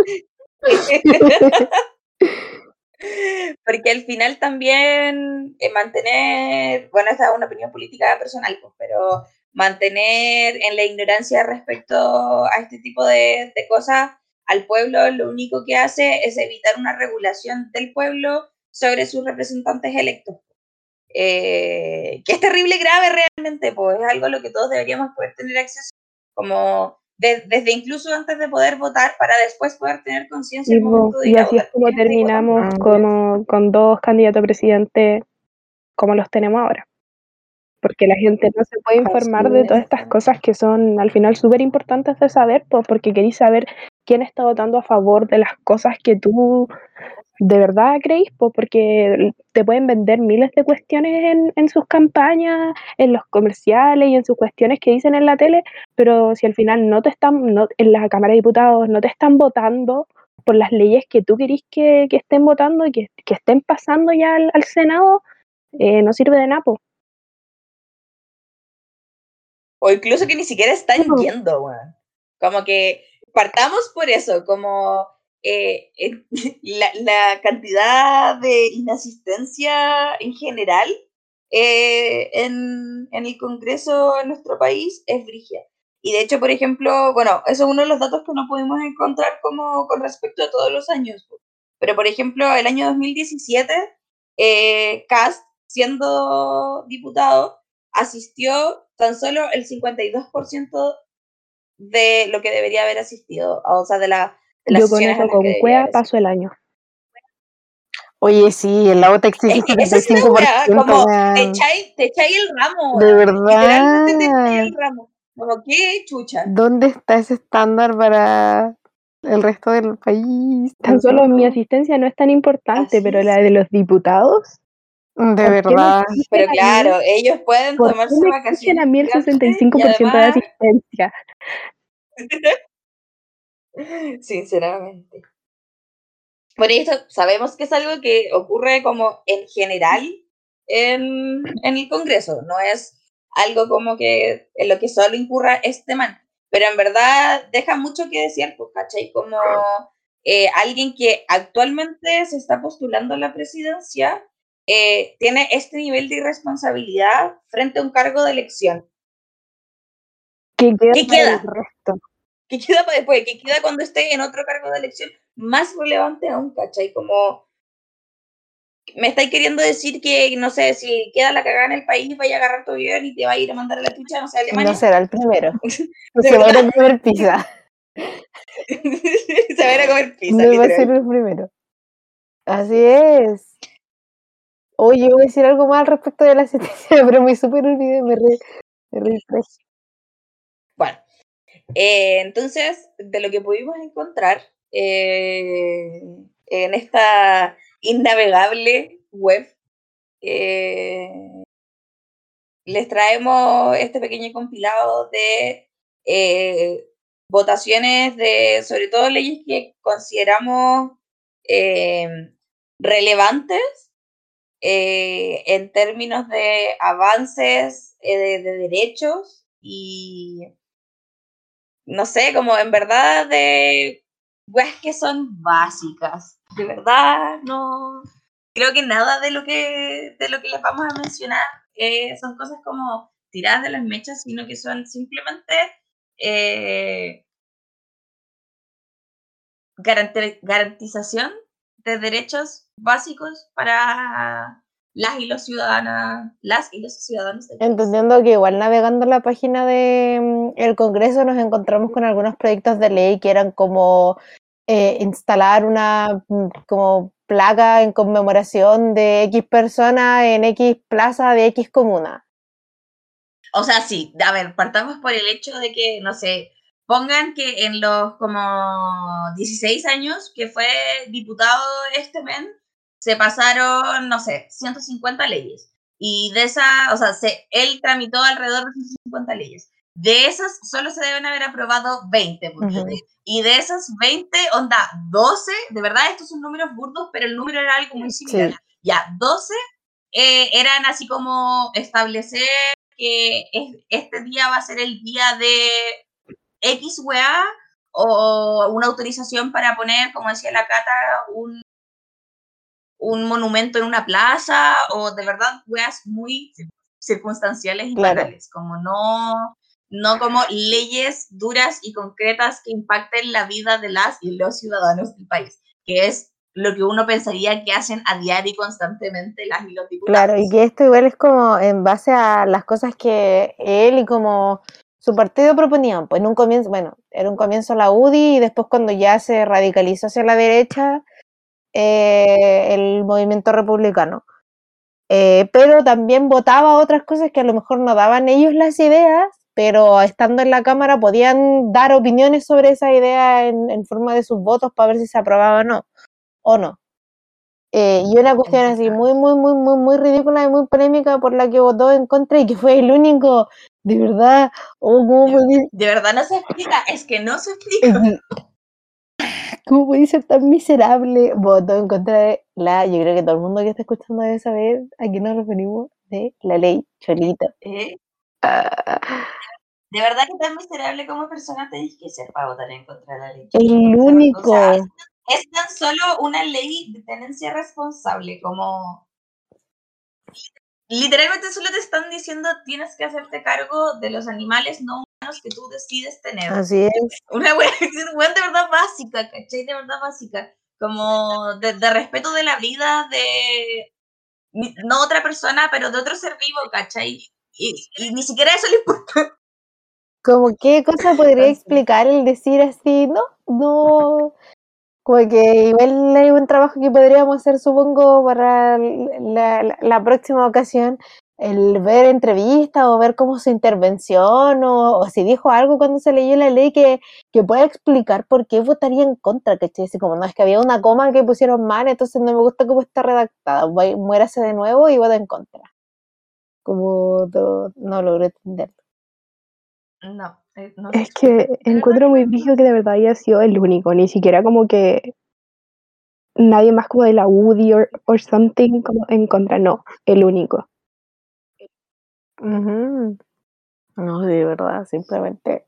[LAUGHS] Porque al final también eh, mantener, bueno, esta es una opinión política personal, pues, pero mantener en la ignorancia respecto a este tipo de, de cosas al pueblo lo único que hace es evitar una regulación del pueblo sobre sus representantes electos. eh, que es terrible grave realmente, pues es algo a lo que todos deberíamos poder tener acceso, como desde incluso antes de poder votar para después poder tener conciencia. Y, y así es como terminamos como, con dos candidatos a presidente como los tenemos ahora. Porque la gente no se puede informar de todas estas cosas que son al final súper importantes de saber, pues, porque queréis saber quién está votando a favor de las cosas que tú de verdad creéis, pues, porque te pueden vender miles de cuestiones en, en, sus campañas, en los comerciales y en sus cuestiones que dicen en la tele, pero si al final no te están, no, en la Cámara de Diputados no te están votando por las leyes que tú querís que, que estén votando y que, que, estén pasando ya al, Senado, eh, no sirve de napo. O incluso que ni siquiera están yendo, Como que partamos por eso, como eh, [LAUGHS] la, cantidad de inasistencia en general eh, en, el Congreso en nuestro país es brigia. Y de hecho, por ejemplo, bueno, eso es uno de los datos que no pudimos encontrar como con respecto a todos los años. Pero, por ejemplo, el año 2017, eh, Cast, siendo diputado, asistió tan solo el 52% de lo que debería haber asistido, o sea, de la yo con eso, con Cuea, paso el año. Oye, sí, el lago te exige Esa es como te echáis, te echáis el ramo. De verdad. Literalmente te echáis el ramo. Como, ¿qué chucha? ¿Dónde está ese estándar para el resto del país? Tan solo mi asistencia no es tan importante, pero la de los diputados. De verdad. Pero claro, ellos pueden tomarse vacaciones. a mí el 65% de asistencia. [LAUGHS] [LAUGHS] Sinceramente. Bueno, y esto sabemos que es algo que ocurre como en general en, en el Congreso, no es algo como que en lo que solo incurra este man, pero en verdad deja mucho que decir, pues, ¿cachai? Como eh, alguien que actualmente se está postulando a la presidencia eh, tiene este nivel de irresponsabilidad frente a un cargo de elección. ¿Qué queda? ¿Qué queda? Que queda para después, que queda cuando esté en otro cargo de elección más relevante aún, ¿cachai? Como me estáis queriendo decir que, no sé, si queda la cagada en el país, vaya a agarrar tu avión y te va a ir a mandar a la chucha, no sé, a Alemania. No será el primero. [LAUGHS] se va a ir a comer pizza. [LAUGHS] se va a ir a comer pizza. No va a ser el primero. Así es. Oye, voy a decir algo más al respecto de la sentencia, [LAUGHS] pero me super olvidé, me re, me re eh, entonces, de lo que pudimos encontrar eh, en esta innavegable web, eh, les traemos este pequeño compilado de votaciones de, sobre todo, leyes que consideramos relevantes en términos de avances de derechos y no sé, como en verdad de weas que son básicas. De verdad, no. Creo que nada de lo que, de lo que les vamos a mencionar eh, son cosas como tiradas de las mechas, sino que son simplemente eh, garantización de derechos básicos para las y los ciudadanas, las y los ciudadanos. Entendiendo que igual navegando la página del mm, el Congreso nos encontramos con algunos proyectos de ley que eran como eh, instalar una mm, como placa en conmemoración de X persona en X plaza de X comuna. O sea, sí, a ver, partamos por el hecho de que, no sé, pongan que en los como 16 años que fue diputado este men, se pasaron, no sé, 150 leyes. Y de esas, o sea, se, él tramitó alrededor de 150 leyes. De esas solo se deben haber aprobado 20. Y de esas 20, onda, 12, de verdad estos son números burdos, pero el número era algo muy similar. Ya, 12 eh, eran así como establecer que este día va a ser el día de X o una autorización para poner, como decía la Cata, un un monumento en una plaza o de verdad weas muy circunstanciales y banales, como no, no como leyes duras y concretas que impacten la vida de las y los ciudadanos del país, que es lo que uno pensaría que hacen a diario y constantemente las y los diputados. Claro, y que esto igual es como en base a las cosas que él y como su partido proponían. Pues en un comienzo, bueno, era un comienzo la UDI y después cuando ya se radicalizó hacia la derecha, eh, el movimiento republicano. Eh, pero también votaba otras cosas que a lo mejor no daban ellos las ideas, pero estando en la Cámara podían dar opiniones sobre esa idea en, en forma de sus votos para ver si se aprobaba o no o no. Eh, y una cuestión así muy, muy, muy, muy, muy ridícula y muy polémica por la que votó en contra y que fue el único, de verdad, oh, ¿cómo puede, De verdad no se explica, es que no se explica. ¿Cómo puede ser tan miserable? Votó en contra de la, yo creo que todo el mundo que está escuchando debe saber a qué nos referimos de la ley Cholito. ¿Eh? Ah, De verdad que tan miserable como persona tenés que ser para votar en contra de la ley. el único. O sea, es tan solo una ley de tenencia responsable, como literalmente solo te están diciendo tienes que hacerte cargo de los animales no que tú decides tener. Así es. Una wea, wea [LAUGHS] de verdad básica, ¿cachai? De verdad básica. Como de, de respeto de la vida de no otra persona, pero de otro ser vivo, ¿cachai? Y, y ni siquiera eso le importa. Como qué cosa podría explicar el decir así, no, no, como que igual hay un trabajo que podríamos hacer, supongo, para la, la- la próxima ocasión, el ver entrevistas o ver cómo su intervención o, o si dijo algo cuando se leyó la ley que, que pueda explicar por qué votaría en contra, ¿cachai? Así como, no, es que había una coma que pusieron mal, entonces no me gusta cómo está redactada, voy- muérase de nuevo y vota en contra. Como todo, no logro entender. No, eh, no Es que encuentro muy brígido que de verdad haya sido el único, ni siquiera como que nadie más como de la UDI or, or something como en contra, no, el único. Ujú. No, de verdad, simplemente.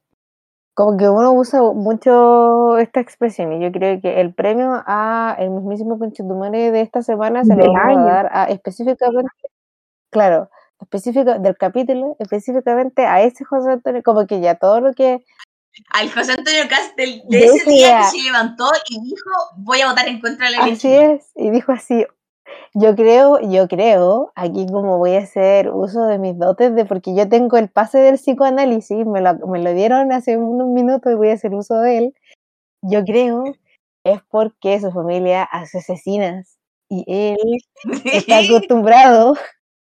Como que uno usa mucho esta expresión y yo creo que el premio a el mismísimo Conchetumare de esta semana se lo Del vamos a año. dar a específicamente, claro, específico del capítulo, específicamente a ese José Antonio, como que ya todo lo que Al José Antonio Castel de De ese día que se levantó y dijo voy a votar en contra de la. Así es, y dijo así, yo creo, yo creo, aquí como voy a hacer uso de mis dotes de, porque yo tengo el pase del psicoanálisis, me lo, me lo dieron hace unos minutos y voy a hacer uso de él, yo creo es porque su familia hace asesinas y él [LAUGHS] está acostumbrado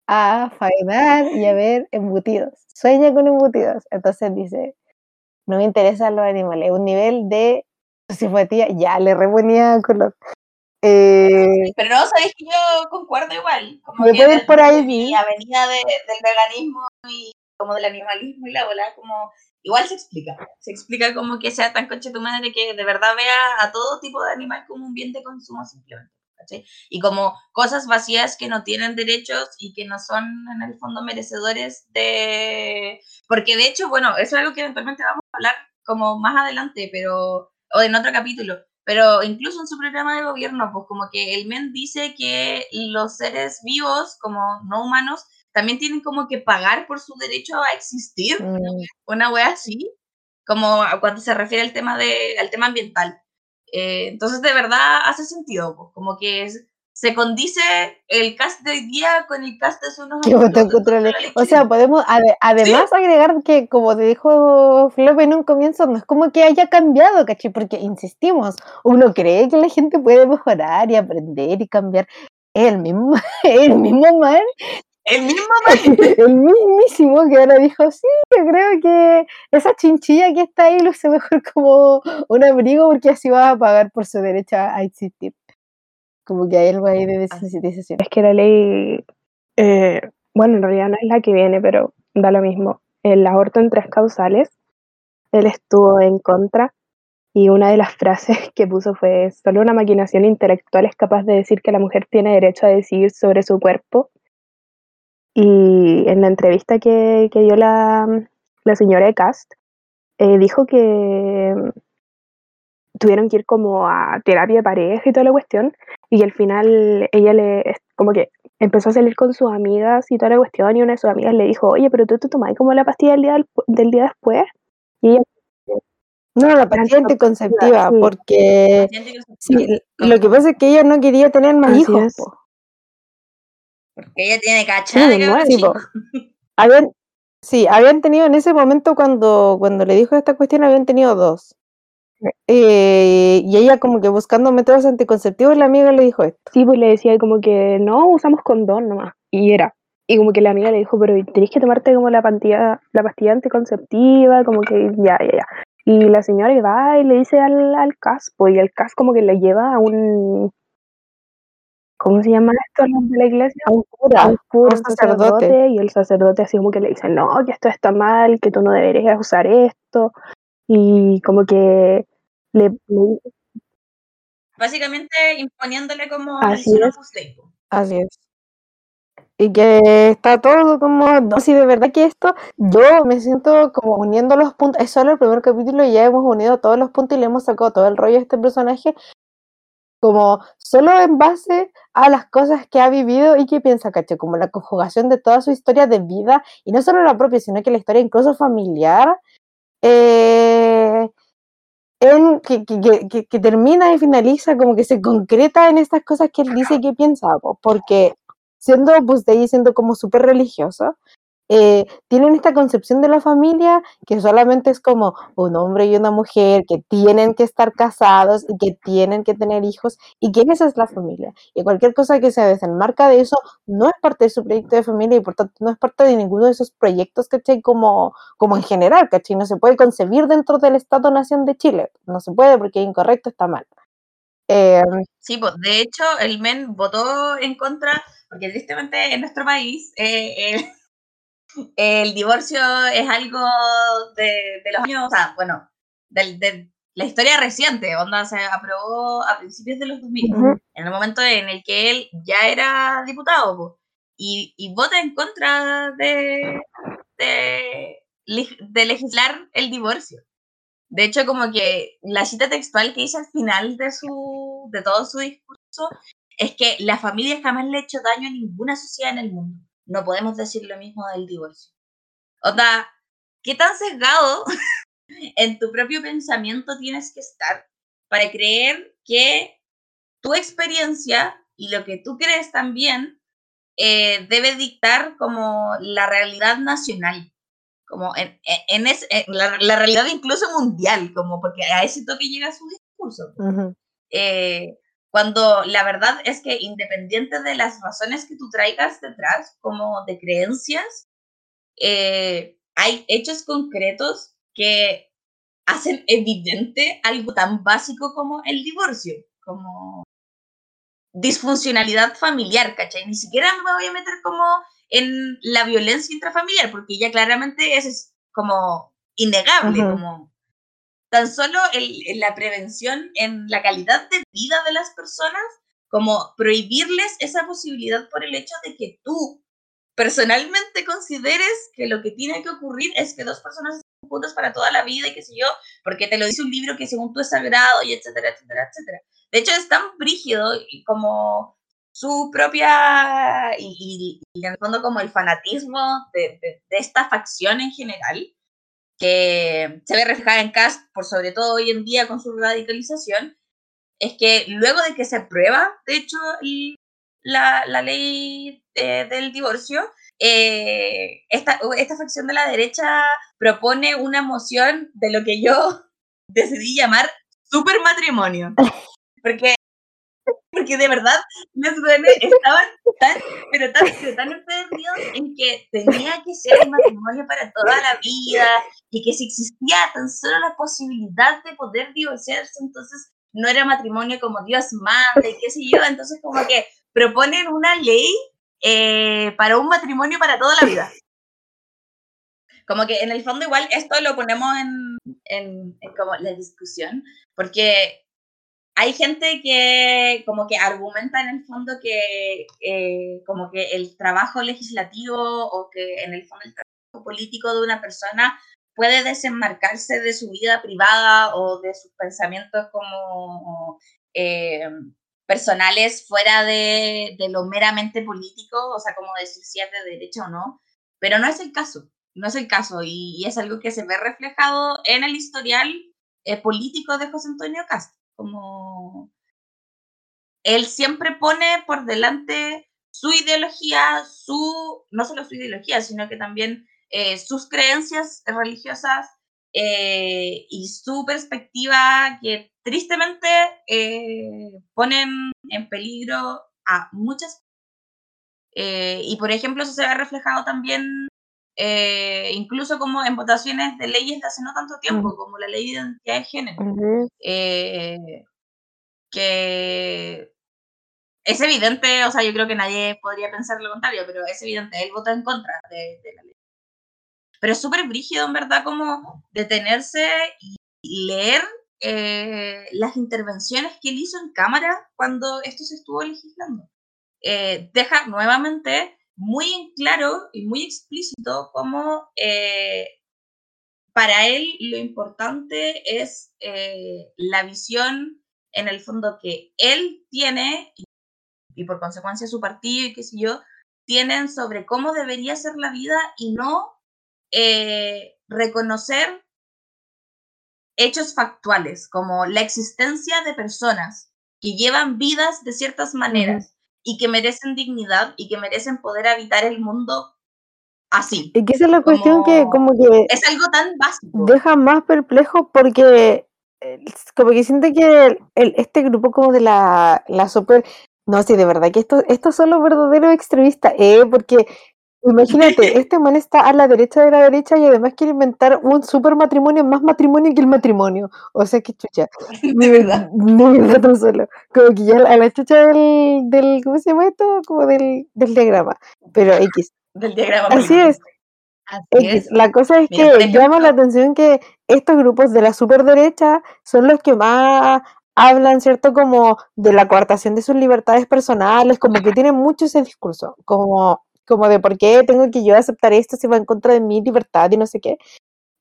a faenar y a ver embutidos, sueña con embutidos, entonces dice, no me interesan los animales, un nivel de simpatía, ya le reponía color. Eh, Pero no, sabéis que yo concuerdo igual. Como Me que puedo ir por ahí, sí. avenida de- del veganismo y como del animalismo y la bola, como igual se explica. Se explica como que sea tan concha tu madre que de verdad vea a todo tipo de animal como un bien de consumo simplemente. ¿cachai? Y como cosas vacías que no tienen derechos y que no son en el fondo merecedores de... Porque de hecho, bueno, eso es algo que eventualmente vamos a hablar como más adelante, pero o en otro capítulo, pero incluso en su programa de gobierno, pues como que el MEN dice que los seres vivos, como no humanos, también tienen como que pagar por su derecho a existir, mm, una wea así, como cuando se refiere al tema, de, al tema ambiental. Eh, entonces, de verdad hace sentido, pues, como que es- se condice el cast de hoy día con el cast de hace unos [LAUGHS] años. O sea, podemos ade- además agregar que, como te dijo Flop en un comienzo, no es como que haya cambiado, ¿cachai? Porque insistimos, uno cree que la gente puede mejorar y aprender y cambiar. El mismo, [LAUGHS] el mismo man, el mismo [LAUGHS] el mismísimo que ahora dijo, sí, yo creo que esa chinchilla que está ahí luce mejor como un abrigo porque así va a pagar por su derecho a existir. Como que hay algo ahí de desensitización. Es que la ley, eh, bueno, en realidad no es la que viene, pero da lo mismo. El aborto en tres causales, él estuvo en contra y una de las [LAUGHS] frases que puso fue, solo una maquinación intelectual es capaz de decir que la mujer tiene derecho a decidir sobre su cuerpo. Y en la entrevista que, que dio la, la señora de Cast, eh, dijo que tuvieron que ir como a terapia de pareja y toda la cuestión, y que al final ella le, como que empezó a salir con sus amigas y toda la cuestión, y una de sus amigas le dijo, oye, pero tú te tomás como la pastilla del día, del, del día después, y ella, No, la pastilla anticonceptiva, porque sí, lo que pasa es que ella no quería tener más hijos. Porque ella tiene cachada. Sí, sí, habían, sí, habían tenido en ese momento cuando, cuando le dijo esta cuestión, habían tenido dos. Eh, y ella como que buscando métodos anticonceptivos, la amiga le dijo esto. Sí, pues le decía como que no, usamos condón nomás. Y era. Y como que la amiga le dijo, pero tenés que tomarte como la pastilla, la pastilla anticonceptiva, como que ya, ya, ya. Y la señora va y le dice al, al caspo, y el CAS como que le lleva a un... ¿Cómo se llama esto de la iglesia? A un cura, a un, cura, un sacerdote. Y el sacerdote así como que le dice, no, que esto está mal, que tú no deberías usar esto. Y como que le... Básicamente imponiéndole como así es. Así es y que está todo como, no, si de verdad que esto, yo me siento como uniendo los puntos, es solo el primer capítulo y ya hemos unido todos los puntos y le hemos sacado todo el rollo a este personaje, como solo en base a las cosas que ha vivido y que piensa, caché, como la conjugación de toda su historia de vida, y no solo la propia, sino que la historia incluso familiar, eh, en, que, que, que, termina y finaliza, como que se concreta en estas cosas que él dice que piensa, porque siendo pues de ahí siendo como súper religioso, eh, tienen esta concepción de la familia que solamente es como un hombre y una mujer que tienen que estar casados y que tienen que tener hijos y que esa es la familia. Y cualquier cosa que se desenmarca de eso no es parte de su proyecto de familia y por tanto no es parte de ninguno de esos proyectos, ¿cachai? Como, como en general, ¿cachai? No se puede concebir dentro del Estado-Nación de Chile. No se puede porque es incorrecto, está mal. Eh, sí, pues de hecho el MEN votó en contra porque tristemente en nuestro país eh, el, divorcio es algo de, los años, o sea, bueno, de, la historia reciente, onda se aprobó a principios de los 2000, en el momento en el que él ya era diputado, y, y, vota en contra de, de, de legislar el divorcio. De hecho, como que la cita textual que hice al final de, su, de todo su discurso es que la familia jamás le ha hecho daño a ninguna sociedad en el mundo. No podemos decir lo mismo del divorcio. O sea, ¿qué tan sesgado [LAUGHS] en tu propio pensamiento tienes que estar para creer que tu experiencia y lo que tú crees también eh, debe dictar como la realidad nacional, como en, en, la, realidad incluso mundial, como porque a ese toque llega su discurso cuando la verdad es que independiente de las razones que tú traigas detrás, como de creencias, eh, hay hechos concretos que hacen evidente algo tan básico como el divorcio, como disfuncionalidad familiar, ¿cachai? Ni siquiera me voy a meter como en la violencia intrafamiliar, porque ya claramente eso es como innegable, como tan solo en la prevención en la calidad de vida de las personas, como prohibirles esa posibilidad por el hecho de que tú personalmente consideres que lo que tiene que ocurrir es que dos personas estén juntas para toda la vida y qué sé yo, porque te lo dice un libro que según tú es sagrado y etcétera, etcétera, etcétera. De hecho, es tan brígido y como su propia, y, en el fondo como el fanatismo de, de esta facción en general, que se ve reflejada en Cast, por sobre todo hoy en día con su radicalización, es que luego de que se aprueba, de hecho, la, la ley eh, del divorcio, eh, esta, esta facción de la derecha propone una moción de lo que yo [LAUGHS] decidí llamar super matrimonio. [LAUGHS] Porque porque de verdad los jóvenes estaban tan, pero tan, pero tan perdidos en que tenía que ser un matrimonio para toda la vida y que si existía tan solo la posibilidad de poder divorciarse, entonces no era matrimonio como Dios manda y qué sé yo, entonces como que proponen una ley eh, para un matrimonio para toda la vida. Como que en el fondo igual esto lo ponemos en, en, en como la discusión, porque hay gente que como que argumenta en el fondo que eh, como que el trabajo legislativo o que en el fondo el trabajo político de una persona puede desenmarcarse de su vida privada o de sus pensamientos como eh, personales fuera de, de, lo meramente político, o sea, como decir si es de derecha o no, pero no es el caso, no es el caso y, y es algo que se ve reflejado en el historial eh, político de José Antonio Castro. Como él siempre pone por delante su ideología, su, no solo su ideología, sino que también eh, sus creencias religiosas eh, y su perspectiva que tristemente ponen en peligro a muchas. y por ejemplo, eso se ve reflejado también eh, incluso como en votaciones de leyes de hace no tanto tiempo, como la ley de identidad de género, eh, que es evidente, o sea, yo creo que nadie podría pensar lo contrario, pero es evidente, él vota en contra de, la ley. Pero es súper brígido, en verdad, como detenerse y leer eh, las intervenciones que él hizo en cámara cuando esto se estuvo legislando. deja nuevamente muy claro y muy explícito como eh, para él lo importante es eh, la visión en el fondo que él tiene y, por consecuencia su partido y qué sé yo, tienen sobre cómo debería ser la vida y no eh, reconocer hechos factuales como la existencia de personas que llevan vidas de ciertas maneras y que merecen dignidad y que merecen poder habitar el mundo así. Y que esa es la cuestión que como que... Es algo tan básico. Deja más perplejo porque como que siente que el, este grupo como de la, la super... No, sí, de verdad que esto, estos son los verdaderos extremistas, ¿eh? Porque Imagínate, [LAUGHS] este man está a la derecha de la derecha y además quiere inventar un super matrimonio, más matrimonio que el matrimonio. O sea, que chucha. [LAUGHS] De verdad. De verdad, tan solo. Como que ya a la chucha del, del ¿cómo se llama esto? Como del, del diagrama. Pero X. Del diagrama. Así es. Así X. es. La cosa es Mira, que llama la atención que estos grupos de la super derecha son los que más hablan, ¿cierto? Como de la coartación de sus libertades personales, como que tienen mucho ese discurso, como, como de por qué tengo que yo aceptar esto si va en contra de mi libertad y no sé qué.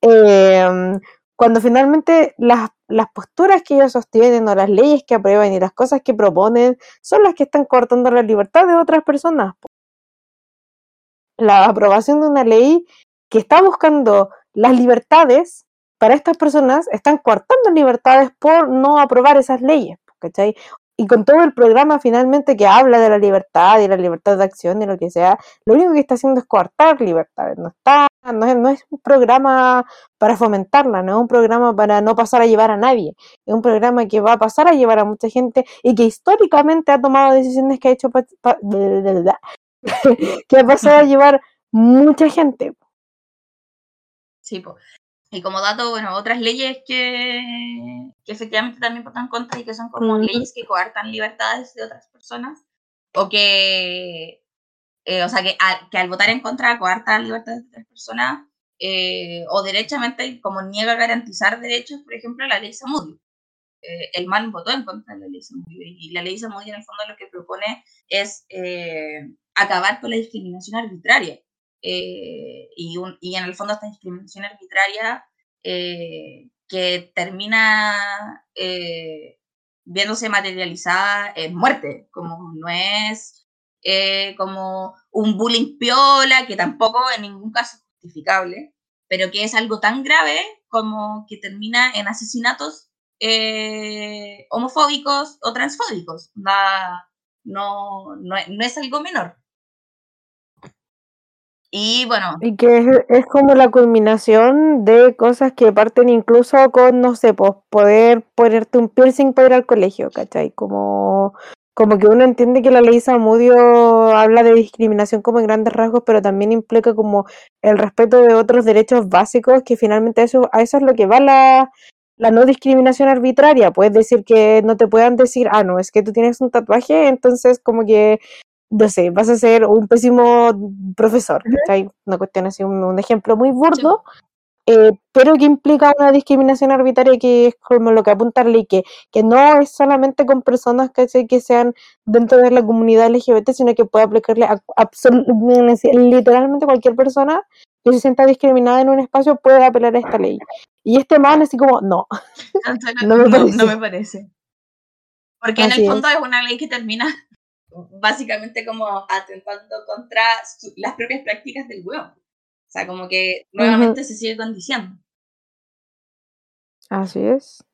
Em, cuando finalmente las, las posturas que ellos sostienen o las leyes que aprueban y las cosas que proponen son las que están cortando la libertad de otras personas. La aprobación de una ley que está buscando las libertades para estas personas están coartando libertades por no aprobar esas leyes, ¿cachai? Y con todo el programa finalmente que habla de la libertad y la libertad de acción y lo que sea, lo único que está haciendo es coartar libertades, no está, no es, no es un programa para fomentarla, no es un programa para no pasar a llevar a nadie, es un programa que va a pasar a llevar a mucha gente y que históricamente ha tomado decisiones que ha hecho [LAUGHS] que ha pasado a llevar mucha gente. Sí, po. Y como dato, bueno, otras leyes que, que efectivamente también votan contra y que son como Ujú. leyes que coartan libertades de otras personas, o que, eh, o sea, que al, que al votar en contra coartan libertades de otras personas, eh, o derechamente como niega garantizar derechos, por ejemplo, la ley Samudio. Eh, el MAN votó en contra de la ley Samudio y la ley Samudio en el fondo lo que propone es eh, acabar con la discriminación arbitraria. Eh, y, un- y en el fondo esta discriminación arbitraria eh, que termina eh, viéndose materializada en muerte, como no es eh, como un bullying piola, que tampoco en ningún caso es justificable, pero que es algo tan grave como que termina en asesinatos eh, homofóbicos o transfóbicos. No, no, no es algo menor. Y bueno, Y que es, es como la culminación de cosas que parten incluso con, no sé, pues poder ponerte un piercing para ir al colegio, ¿cachai? Como, como que uno entiende que la ley Samudio habla de discriminación como en grandes rasgos, pero también implica como el respeto de otros derechos básicos, que finalmente eso, a eso es lo que va la, la no discriminación arbitraria. Puedes decir que no te puedan decir, ah, no, es que tú tienes un tatuaje, entonces como que no sé, vas a ser un pésimo profesor, ¿cachai? Una cuestión así, un, un ejemplo muy burdo, eh, pero que implica una discriminación arbitraria que es como lo que apunta la ley, que, que no es solamente con personas ¿cachai? que sean dentro de la comunidad LGBT, sino que puede aplicarle a literalmente cualquier persona que se sienta discriminada en un espacio puede apelar a esta ley. Y este man así como, no, [LAUGHS] No me parece. no me parece. Porque en Así el fondo es. una ley que termina básicamente como atentando contra su- las propias prácticas del huevo. O sea, como que nuevamente se sigue condiciando. Así es.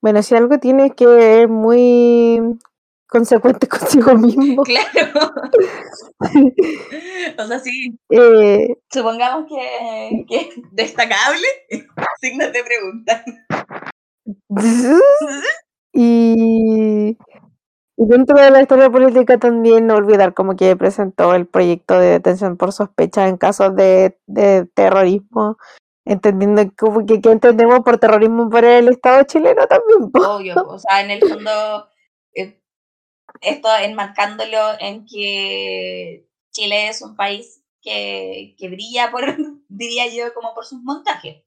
Bueno, si algo tiene que es muy consecuente [LAUGHS] consigo mismo. [LAUGHS] Claro. [LAUGHS] o sea, sí. Eh, Supongamos que, que es destacable. Signos de pregunta. y, y dentro de la historia política también no olvidar como que presentó el proyecto de detención por sospecha en casos de, de terrorismo, entendiendo como que, que entendemos por terrorismo por el Estado chileno también. Obvio. O sea, en el fondo, eh, esto enmarcándolo en que Chile es un país que, que brilla por, [LAUGHS] diría yo, como por sus montajes.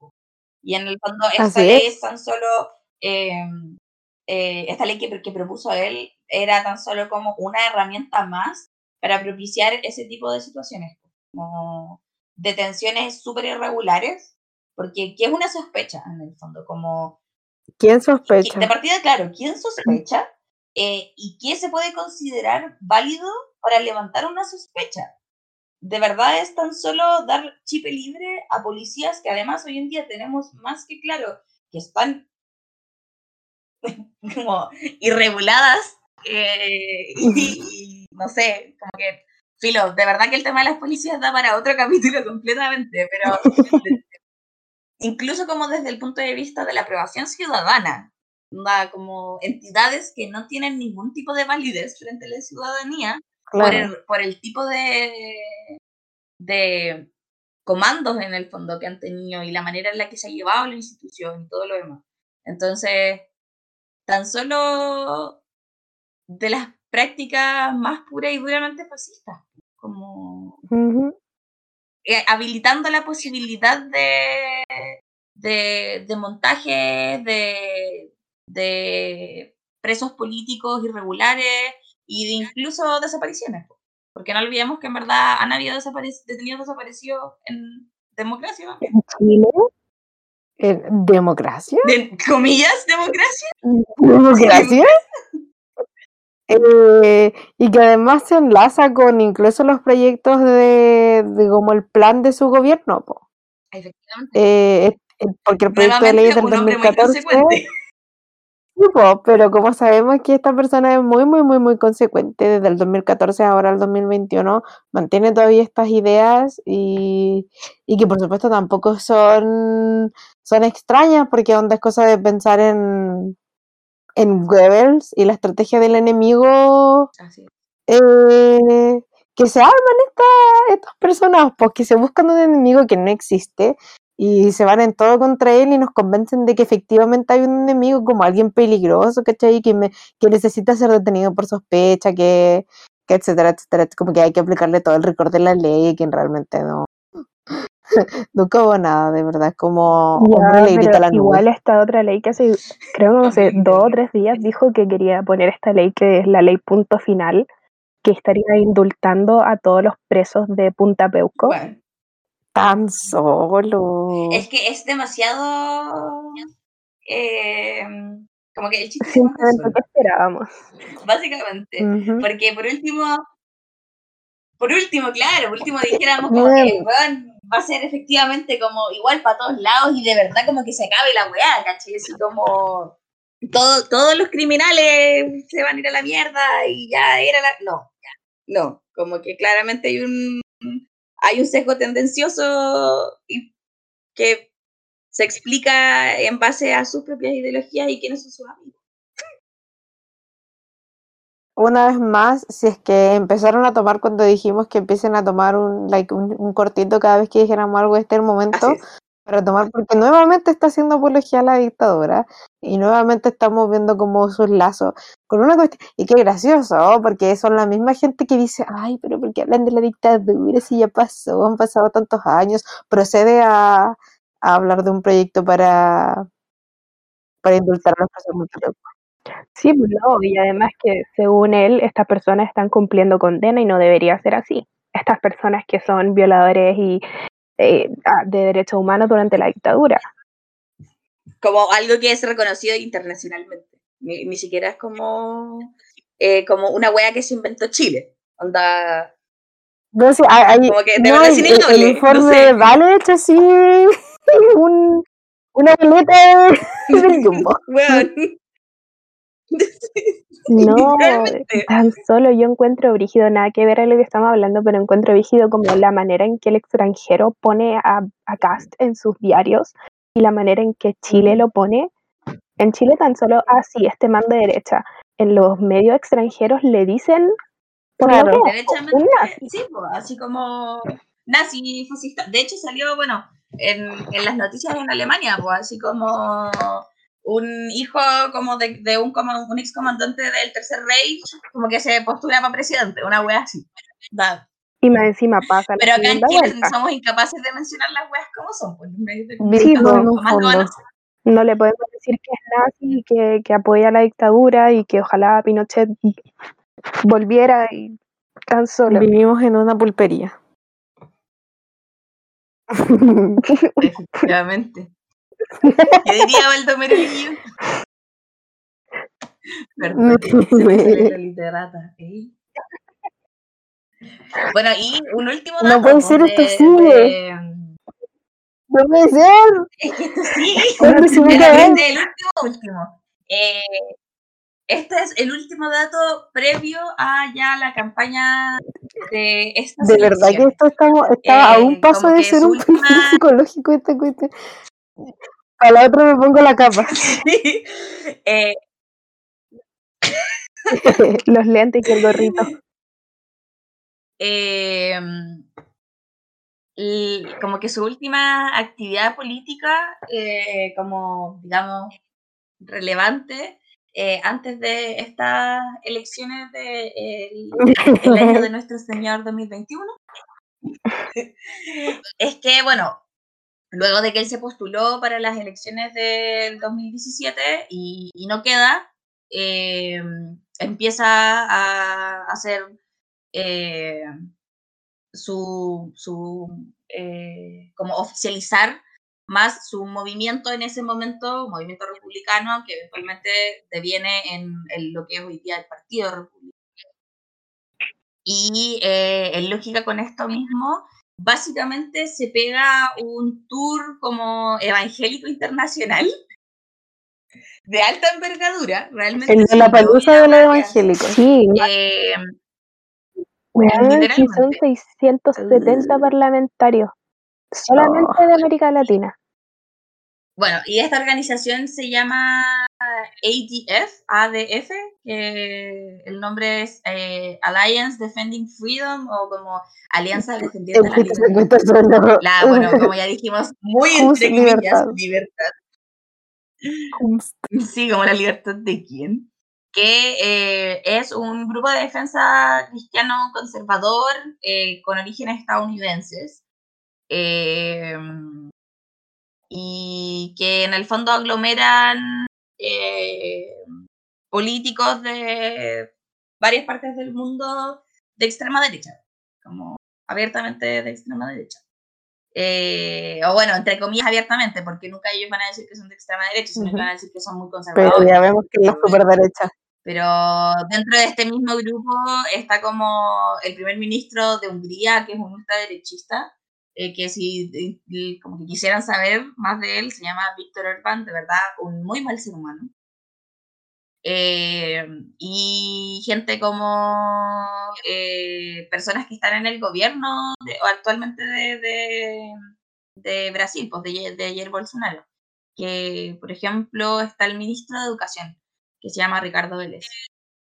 Y en el fondo, esta Así ley es. es tan solo. eh, eh, esta ley que, que propuso él era tan solo como una herramienta más para propiciar ese tipo de situaciones, como detenciones súper irregulares, porque ¿qué es una sospecha en el fondo? Como, ¿Quién qui- sospecha? de partida, claro, ¿quién sospecha? Eh, ¿Y qué se puede considerar válido para levantar una sospecha? De verdad es tan solo dar chip libre a policías que además hoy en día tenemos más que claro que están [LAUGHS] como irreguladas eh, y, y no sé, como que, filo, de verdad que el tema de las policías da para otro [LAUGHS] capítulo completamente, pero [LAUGHS] incluso como desde el punto de vista de la aprobación ciudadana, como entidades que no tienen ningún tipo de validez frente a la ciudadanía por, Claro. el, por el tipo de, de comandos en el fondo que han tenido y la manera en la que se ha llevado la institución y todo lo demás. Entonces, tan solo de las prácticas más puras y duramente fascistas, como eh, habilitando la posibilidad de, de, de montajes, de, de presos políticos irregulares y de incluso desapariciones. po. Porque no olvidemos que en verdad han habido desaparec- detenidos desaparecidos en democracia, también. Chile, ¿Democracia? de comillas, democracia. ¿Democracia? Eh, y que además se enlaza con incluso los proyectos de, de como el plan de su gobierno, po. Efectivamente. Eh, porque el proyecto de ley del un hombre muy 2014, consecuente. sí, po, pero como sabemos que esta persona es muy, muy, muy, muy consecuente, desde el 2014 ahora al 2021, mantiene todavía estas ideas y, y que por supuesto tampoco son, son extrañas, porque onda es cosa de pensar en, en Goebbels y la estrategia del enemigo Así eh, que se arman esta- estas personas, pues que se buscan un enemigo que no existe y se van en todo contra él y nos convencen de que efectivamente hay un enemigo como alguien peligroso, ¿cachai? Que, me, que necesita ser detenido por sospecha, que, que etcétera, etcétera. Como que hay que aplicarle todo el rigor de la ley y que realmente no. [LAUGHS] Nunca hubo nada, de verdad, es como Ya, hombre le grita la nube. igual esta otra ley que hace, creo que hace dos o tres días dijo que quería poner esta ley que es la ley punto final, que estaría indultando a todos los presos de Punta Peuco. Bueno, Tan solo. es que es demasiado. eh, como que el chiste Simplemente solo, que esperábamos. básicamente. Porque por último, por último, claro, por último dijéramos como Bueno. que weón, va a ser efectivamente como igual para todos lados y de verdad como que se acabe la weá, ¿cachai? Así como todo, todos los criminales se van a ir a la mierda y ya era la. No, ya, no, como que claramente hay un hay un sesgo tendencioso que se explica en base a sus propias ideologías y quiénes son sus amigos. Una vez más, si es que empezaron a tomar cuando dijimos que empiecen a tomar un, like, un, un cortito cada vez que dijéramos algo, este es el momento para tomar, porque nuevamente está haciendo apología a la dictadura y nuevamente estamos viendo como sus lazos con una cuestión, y qué gracioso, ¿no? porque son la misma gente que dice, ay, pero ¿por qué hablan de la dictadura si ya pasó, han pasado tantos años? Procede a, a hablar de un proyecto para, para indultar a los presos. Sí, pues no, y además que según él, estas personas están cumpliendo condena y no debería ser así. Estas personas que son violadores y eh, de derechos humanos durante la dictadura. como algo que es reconocido internacionalmente. Ni, ni siquiera es como, eh, como una wea que se inventó Chile. Onda, No sé, hay, hay- Como que de no, verdad el, es el- el inevitable, no informe sé. vale hecho así [LAUGHS] un, Una boleta del [LAUGHS] Jumbo. No, tan solo yo encuentro brígido, nada que ver a lo que estamos hablando, pero encuentro brígido como la manera en que el extranjero pone a, a Cast en sus diarios y la manera en que Chile lo pone. En Chile tan solo, ah, sí, este man de derecha. En los medios extranjeros le dicen Claro. Derechamente, un nazi. sí, así como nazi fascista. De hecho, salió, bueno, en, en las noticias en Alemania, pues, así como un hijo como de, de un, como un ex comandante del Tercer Reich, como que se postula para presidente, una wea así. Da. Y más encima pasa Pero acá en Chile somos incapaces de mencionar las weas como son, pues, de Sí, pues. No le podemos decir que es nazi, que, que apoya la dictadura y que ojalá Pinochet volviera y tan solo. Vivimos en una pulpería. [LAUGHS] Efectivamente. ¿Qué diría Baldomero Lillo? Perdón, [LAUGHS] la literata. ¿eh? Bueno, y un último No dato. puede pues, ser, esto de- sigue. de- No puede ser. Es que esto sí. [LAUGHS] ¿Cuándo [LAUGHS] se va a Era acabar? este el último, último. Eh, este es el último dato previo a ya la campaña de esta De verdad que esto estamos, está a Eh, un paso como de ser un última- psicológico esta cuestión. A la otra me pongo la capa. [LAUGHS] Eh, [LAUGHS] Los lentes y el gorrito. eh, y como que su última actividad política, eh, como digamos, relevante, eh, antes de estas elecciones del el año de [LAUGHS] nuestro Señor 2021, es que, bueno, luego de que él se postuló para las elecciones del 2017 y, y no queda, eh, empieza a hacer eh, su, su eh, como oficializar más su movimiento en ese momento, movimiento republicano, que eventualmente deviene en, en lo que es hoy día el Partido Republicano. Y en lógica con esto mismo, básicamente se pega un tour como evangélico internacional de alta envergadura, realmente. El de la yo voy palusa a de los evangélicos. Sí, Eh, son literalmente. 670 parlamentarios. Solamente de América Latina. Bueno, y esta organización se llama ADF, ADF, que el nombre es eh, Alliance Defending Freedom o como Alianza Defendiendo [LAUGHS] la Libertad. La, bueno, como ya dijimos, muy [LAUGHS] entre comillas, libertad? [LAUGHS] Sí, como la libertad de quién. Que eh, es un grupo de defensa cristiano conservador eh, con orígenes estadounidenses. eh, y que en el fondo aglomeran eh, políticos de varias partes del mundo de extrema derecha, como abiertamente de extrema derecha. Eh, o bueno, entre comillas abiertamente, porque nunca ellos van a decir que son de extrema derecha, sino que Ujú. van a decir que son muy Pero conservadores. ya vemos que es la superderecha. Pero dentro de este mismo grupo está como el primer ministro de Hungría, que es un ultraderechista, eh, que si como que quisieran saber más de él, se llama Víctor Orbán, de verdad, un muy mal ser humano. Eh, y gente como eh, personas que están en el gobierno de- o actualmente de, de, Brasil, pues de, de Jair Bolsonaro. Que, por ejemplo, está el ministro de Educación, que se llama Ricardo Vélez.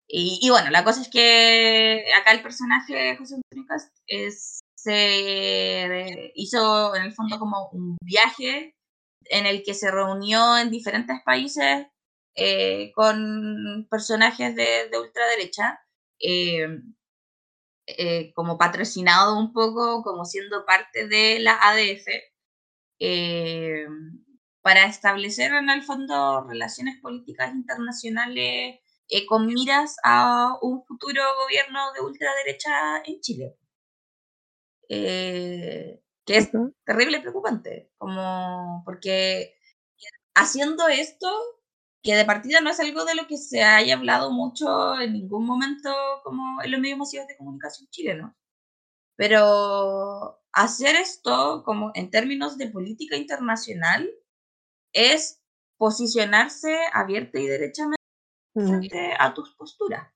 Y, y bueno, la cosa es que acá el personaje José Antonio Cast es, se hizo en el fondo como un viaje en el que se reunió en diferentes países eh, con personajes de, de ultraderecha, eh, eh, como patrocinado un poco, como siendo parte de la ADF, eh, para establecer en el fondo relaciones políticas internacionales eh, con miras a un futuro gobierno de ultraderecha en Chile. Eh, que es terrible y preocupante, como porque haciendo esto, que de partida no es algo de lo que se haya hablado mucho en ningún momento como en los medios masivos de comunicación chilenos, pero hacer esto como en términos de política internacional es posicionarse abierta y derechamente a tus posturas.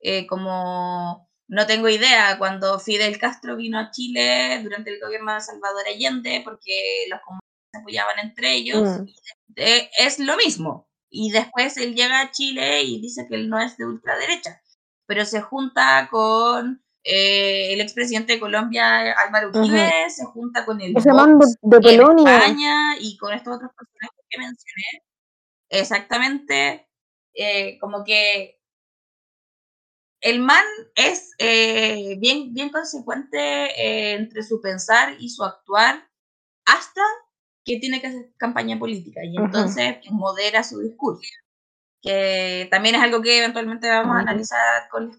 Eh, como no tengo idea, cuando Fidel Castro vino a Chile durante el gobierno de Salvador Allende, porque los comunistas se apoyaban entre ellos, mm. eh, es lo mismo. Y después él llega a Chile y dice que él no es de ultraderecha, pero se junta con eh, el expresidente de Colombia, Álvaro Uribe, se junta con el Vox de, de España y con estos otros personajes que mencioné. Exactamente, eh, como que el man es eh, bien, bien consecuente eh, entre su pensar y su actuar hasta que tiene que hacer campaña política. Y entonces modera su discurso, que también es algo que eventualmente vamos a analizar con los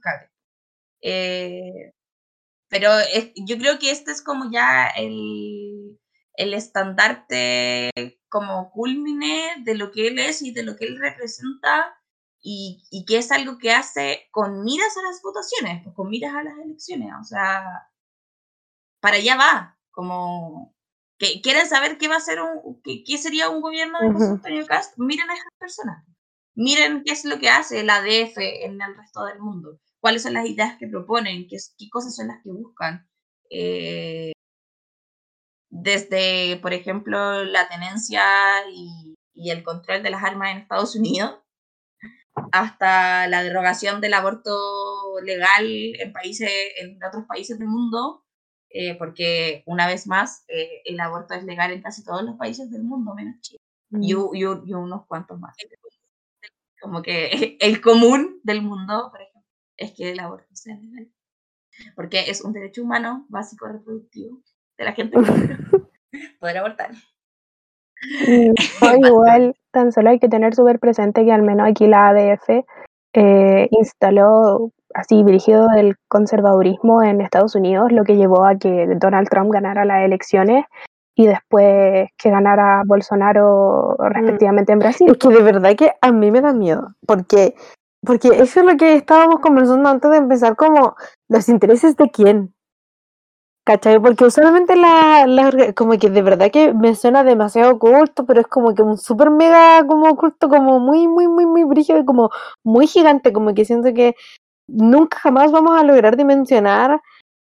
eh, pero yo creo que este es como ya el, el estandarte como culmine de lo que él es y de lo que él representa y, y, que es algo que hace con miras a las votaciones, pues, con miras a las elecciones, o sea, para allá va, como que quieren saber qué va a ser un, qué, qué sería un gobierno de José Antonio Cast, miren a esas personas, miren qué es lo que hace el ADF en el resto del mundo, cuáles son las ideas que proponen, qué, qué cosas son las que buscan. Eh, desde, por ejemplo, la tenencia y, y el control de las armas en Estados Unidos, hasta la derogación del aborto legal en países, en otros países del mundo, eh, porque una vez más eh, el aborto es legal en casi todos los países del mundo, menos Chile, y, mm. y, unos cuantos más. Como que [LAUGHS] el común del mundo, por ejemplo, es que el aborto sea legal, porque es un derecho humano básico reproductivo de la gente [LAUGHS] poder abortar. [LAUGHS] igual, tan solo hay que tener súper presente que al menos aquí la ADF eh, instaló así dirigido el conservadurismo en Estados Unidos, lo que llevó a que Donald Trump ganara las elecciones y después que ganara Bolsonaro mm. respectivamente en Brasil. Es que de verdad que a mí me da miedo, porque, porque eso es lo que estábamos conversando antes de empezar, como los intereses de quién. ¿Cachai? Porque usualmente la, la, como que de verdad que me suena demasiado oculto, pero es como que un super mega como oculto, como muy, muy, muy, muy brillo y como muy gigante, como que siento que nunca jamás vamos a lograr dimensionar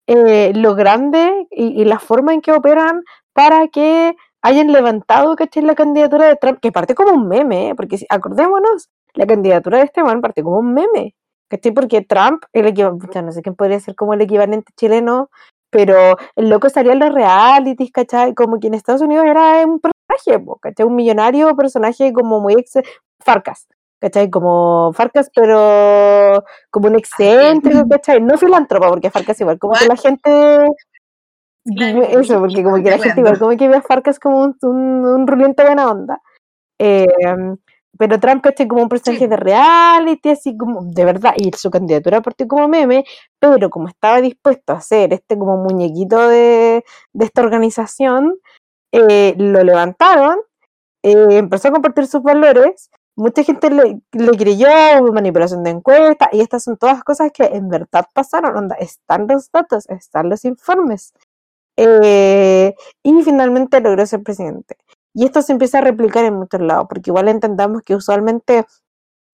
eh, lo grande y, la forma en que operan para que hayan levantado, ¿cachai? La candidatura de Trump, que parte como un meme, ¿eh? porque acordémonos, la candidatura de este man parte como un meme, ¿cachai? Porque Trump, el equivalente, no sé quién podría ser como el equivalente chileno pero el loco estaría en los realities, ¿cachai? Como que en Estados Unidos era un personaje, ¿cachai? Un millonario personaje como muy ex... Farcas, ¿cachai? Como Farcas, pero como un excéntrico, ¿cachai? No filántropo, porque Farcas igual, como que la gente... [LAUGHS] Eso, porque [LAUGHS] como que la gente igual, como que ve a Farcas como un, un, un buena onda. Eh, pero Trump es como un personaje de reality, así como, de verdad, y su candidatura partió como meme, pero como estaba dispuesto a hacer este como muñequito de, de esta organización, eh, lo levantaron, eh, empezó a compartir sus valores, mucha gente le, le creyó, manipulación de encuestas, y estas son todas cosas que en verdad pasaron, onda, están los datos, están los informes. Eh, y finalmente logró ser presidente. Y esto se empieza a replicar en muchos lados, porque igual entendamos que usualmente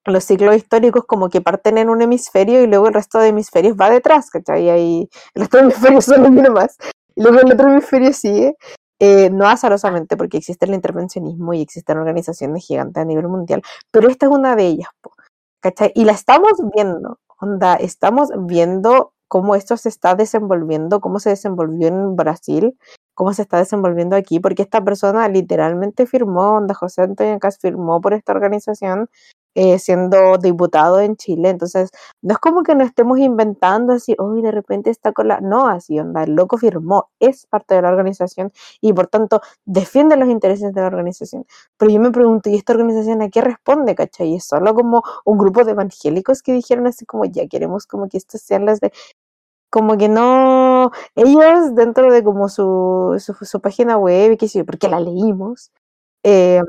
los ciclos históricos como que parten en un hemisferio y luego el resto de hemisferios va detrás, ¿cachai? Ahí el resto de hemisferios [LAUGHS] solo mira más. Y luego el otro hemisferio sigue, eh, no azarosamente porque existe el intervencionismo y existen organizaciones gigantes a nivel mundial, pero esta es una de ellas, ¿cachai? Y la estamos viendo, onda, estamos viendo cómo esto se está desenvolviendo, cómo se desenvolvió en Brasil, cómo se está desenvolviendo aquí, porque esta persona literalmente firmó, onda José Antonio Cas firmó por esta organización eh, siendo diputado en Chile, entonces no es como que no estemos inventando así, hoy de repente está con la... No, así, onda, el loco firmó, es parte de la organización y por tanto defiende los intereses de la organización. Pero yo me pregunto, ¿y esta organización a qué responde, cachai? ¿Es solo como un grupo de evangélicos que dijeron así como, ya queremos como que estas sean las de como que no, ellos dentro de como su, su, página web, qué sé yo, porque la leímos, eh,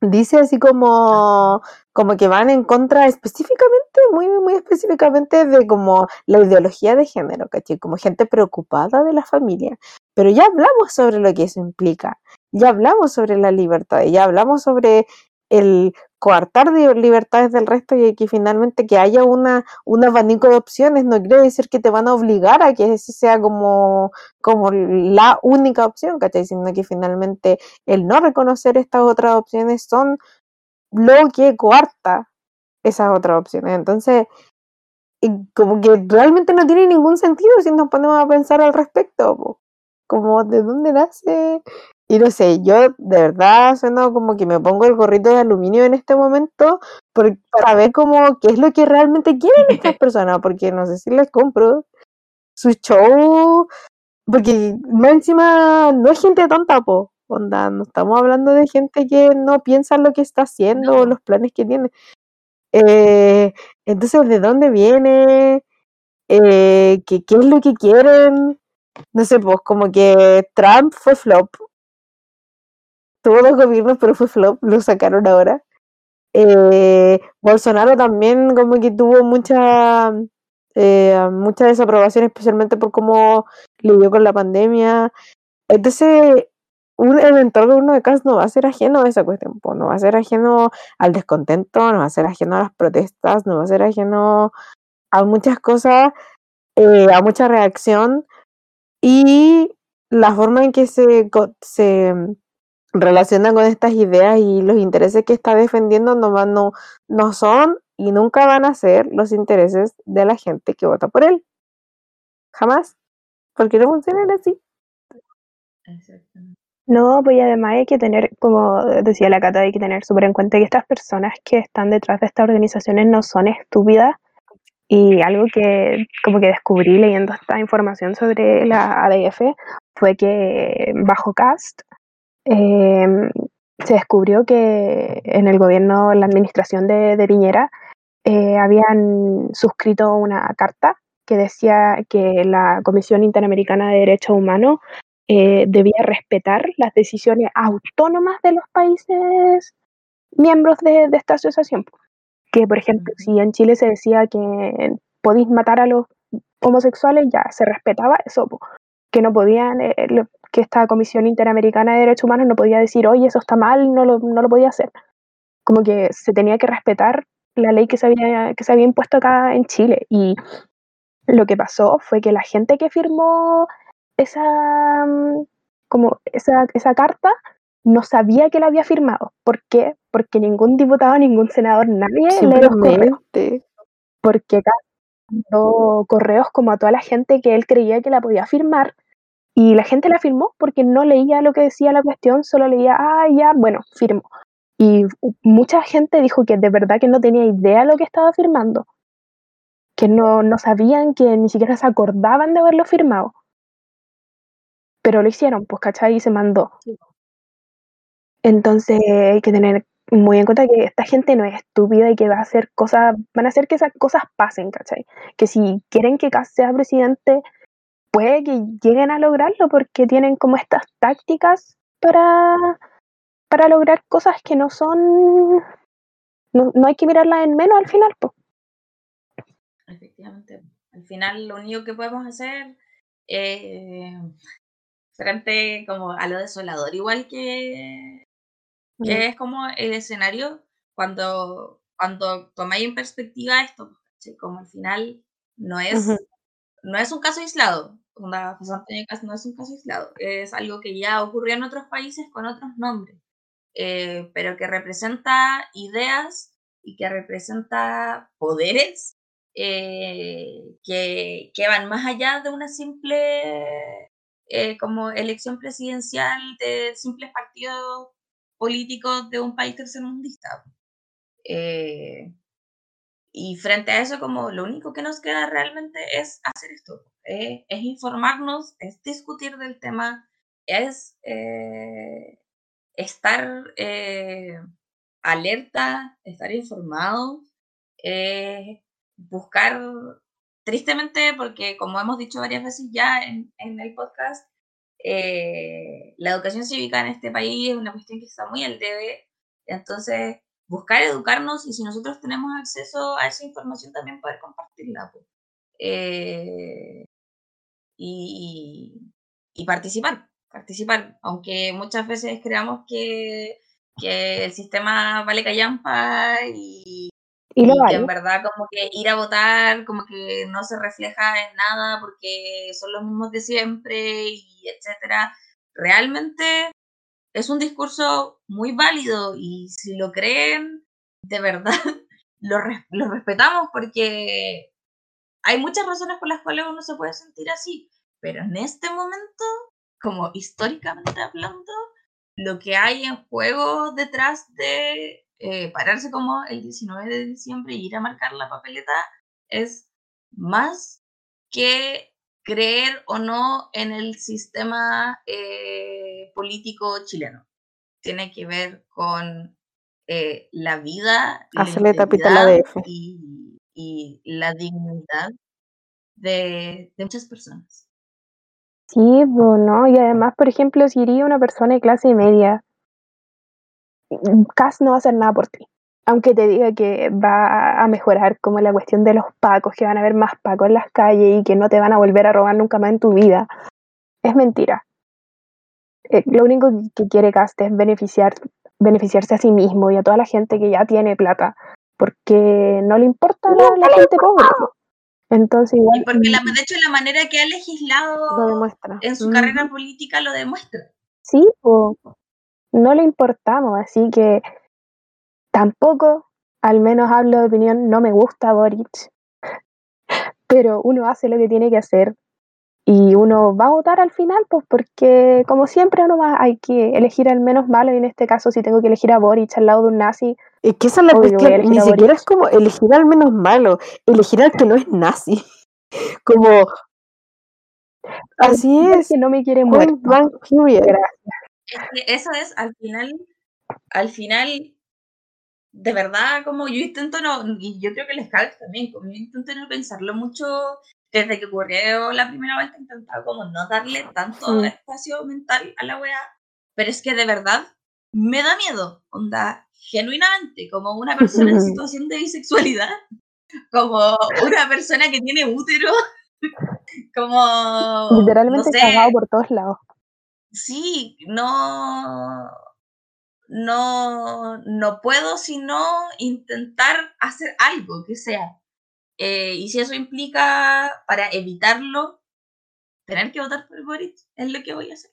dice así como, como que van en contra específicamente, muy, muy específicamente de como la ideología de género, ¿cachai? Como gente preocupada de la familia. Pero ya hablamos sobre lo que eso implica. ya hablamos sobre la libertad, ya hablamos sobre el coartar de libertades del resto y que finalmente que haya una, un abanico de opciones no quiere decir que te van a obligar a que ese sea como, como la única opción, ¿cachai? Sino que finalmente el no reconocer estas otras opciones son lo que coarta esas otras opciones. Entonces, como que realmente no tiene ningún sentido si nos ponemos a pensar al respecto, como de dónde nace y no sé, yo de verdad sueno como que me pongo el gorrito de aluminio en este momento para ver como qué es lo que realmente quieren estas [LAUGHS] personas, porque no sé si les compro su show, porque más encima no es gente tonta, po, onda, no estamos hablando de gente que no piensa lo que está haciendo o los planes que tiene. Eh, entonces, ¿de dónde viene? Eh, ¿qué, ¿Qué es lo que quieren? No sé, pues como que Trump fue flop, tuvo dos gobiernos, pero fue flop, lo sacaron ahora. Eh, Bolsonaro también como que tuvo mucha, eh, mucha desaprobación, especialmente por cómo lidió con la pandemia. Entonces, un, el entorno de uno de casa no va a ser ajeno a esa cuestión, no va a ser ajeno al descontento, no va a ser ajeno a las protestas, no va a ser ajeno a muchas cosas, eh, a mucha reacción y la forma en que se relacionan con estas ideas y los intereses que está defendiendo no, van, no, no son y nunca van a ser los intereses de la gente que vota por él. Jamás. Porque no funcionan así. No, pues además hay que tener, como decía la Cata, hay que tener súper en cuenta que estas personas que están detrás de estas organizaciones no son estúpidas. Y algo que como que descubrí leyendo esta información sobre la ADF fue que bajo CAST Em, se descubrió que en el gobierno, en la administración de, de Piñera, eh, habían suscrito una carta que decía que la Comisión Interamericana de Derechos Humanos eh, debía respetar las decisiones autónomas de los países miembros de, esta asociación. Que, por ejemplo, si en Chile se decía que podéis matar a los homosexuales, ya se respetaba eso, que no podían, eh, que esta Comisión Interamericana de Derechos Humanos no podía decir, oye, eso está mal, no lo, no lo podía hacer. Como que se tenía que respetar la ley que se, había, que se había impuesto acá en Chile. Y lo que pasó fue que la gente que firmó esa, mm, como esa, esa carta no sabía que la había firmado. ¿Por qué? Porque ningún diputado, ningún senador, nadie le los correos. Porque mandó correos como a toda la gente que él creía que la podía firmar y la gente la firmó porque no leía lo que decía la cuestión, solo leía, ah, ya, bueno, firmo. Y mucha gente dijo que de verdad que no tenía idea de lo que estaba firmando, que no, no sabían, que ni siquiera se acordaban de haberlo firmado. Pero lo hicieron, pues, ¿cachai? Y se mandó. Entonces hay que tener muy en cuenta que esta gente no es estúpida y que va a hacer cosas, van a hacer que esas cosas pasen, ¿cachai? Que si quieren que Kass sea presidente, puede que lleguen a lograrlo porque tienen como estas tácticas para, para lograr cosas que no son, no, hay que mirarlas en menos al final. Efectivamente, al final lo único que podemos hacer eh, frente como a lo desolador, igual que, que mm. es como el escenario cuando, cuando tomáis en perspectiva esto, como al final no es no es un caso aislado. Una no es un caso aislado. Es algo que ya ocurrió en otros países con otros nombres, eh, pero que representa ideas y que representa poderes eh, que, que, van más allá de una simple eh, como elección presidencial de simples partidos políticos de un país tercermundista. Eh, y frente a eso, como lo único que nos queda realmente es hacer esto, eh, es informarnos, es discutir del tema, es eh, estar eh, alerta, estar informado, buscar, tristemente, porque como hemos dicho varias veces ya en, en el podcast, la educación cívica en este país es una cuestión que está muy al debe, entonces buscar educarnos y si nosotros tenemos acceso a esa información también poder compartirla y, y, participar. participar, aunque muchas veces creamos que, que el sistema vale callampa y, Y que vale. en verdad como que ir a votar como que no se refleja en nada porque son los mismos de siempre y etcétera. Realmente es un discurso muy válido y si lo creen, de verdad, [LAUGHS] lo, res- lo respetamos porque hay muchas razones por las cuales uno se puede sentir así, pero en este momento, como históricamente hablando, lo que hay en juego detrás de eh, pararse como el 19 de diciembre y ir a marcar la papeleta es más que creer o no en el sistema eh, político chileno. Tiene que ver con eh, la vida, a la integridad DF. y, y la dignidad de, de muchas personas. Sí, bueno, y además, por ejemplo, si iría una persona de clase media, CAS no va a hacer nada por ti. Aunque te diga que va a mejorar como la cuestión de los pacos, que van a haber más pacos en las calles y que no te van a volver a robar nunca más en tu vida. Es mentira. Eh, lo único que quiere Cast es beneficiar, beneficiarse a sí mismo y a toda la gente que ya tiene plata, porque no le importa la, la gente pobre. Entonces, igual, Y porque la, de hecho la manera que ha Lo legislado demuestra. en su Mm. carrera política lo demuestra. Sí, po, no le importamos, así que tampoco, al menos hablo de opinión, no me gusta Boric, [LAUGHS] pero uno hace lo que tiene que hacer y uno va a votar al final, pues porque como siempre uno va, hay que elegir al menos malo y en este caso si tengo que elegir a Boric al lado de un nazi, Es que esa es la cuestión. Ni siquiera es como elegir al menos malo, elegir al que no es nazi. [LAUGHS] Como. Así es. que no me quiere muerto. eso es al final, al final, de verdad, como yo intento no, y yo creo que les cabe también, como yo intento no pensarlo mucho desde que ocurrió la primera vuelta, he intentado como no darle tanto Mm. espacio mental a la wea, pero es que de verdad me da miedo, onda, genuinamente, como una persona en [LAUGHS] situación de bisexualidad, como una persona que tiene útero, [LAUGHS] como, Literalmente no sé, cagado por todos lados. sí, no, no, no puedo sino intentar hacer algo que sea. Eh, y si eso implica, para evitarlo, tener que votar por Boric, es lo que voy a hacer.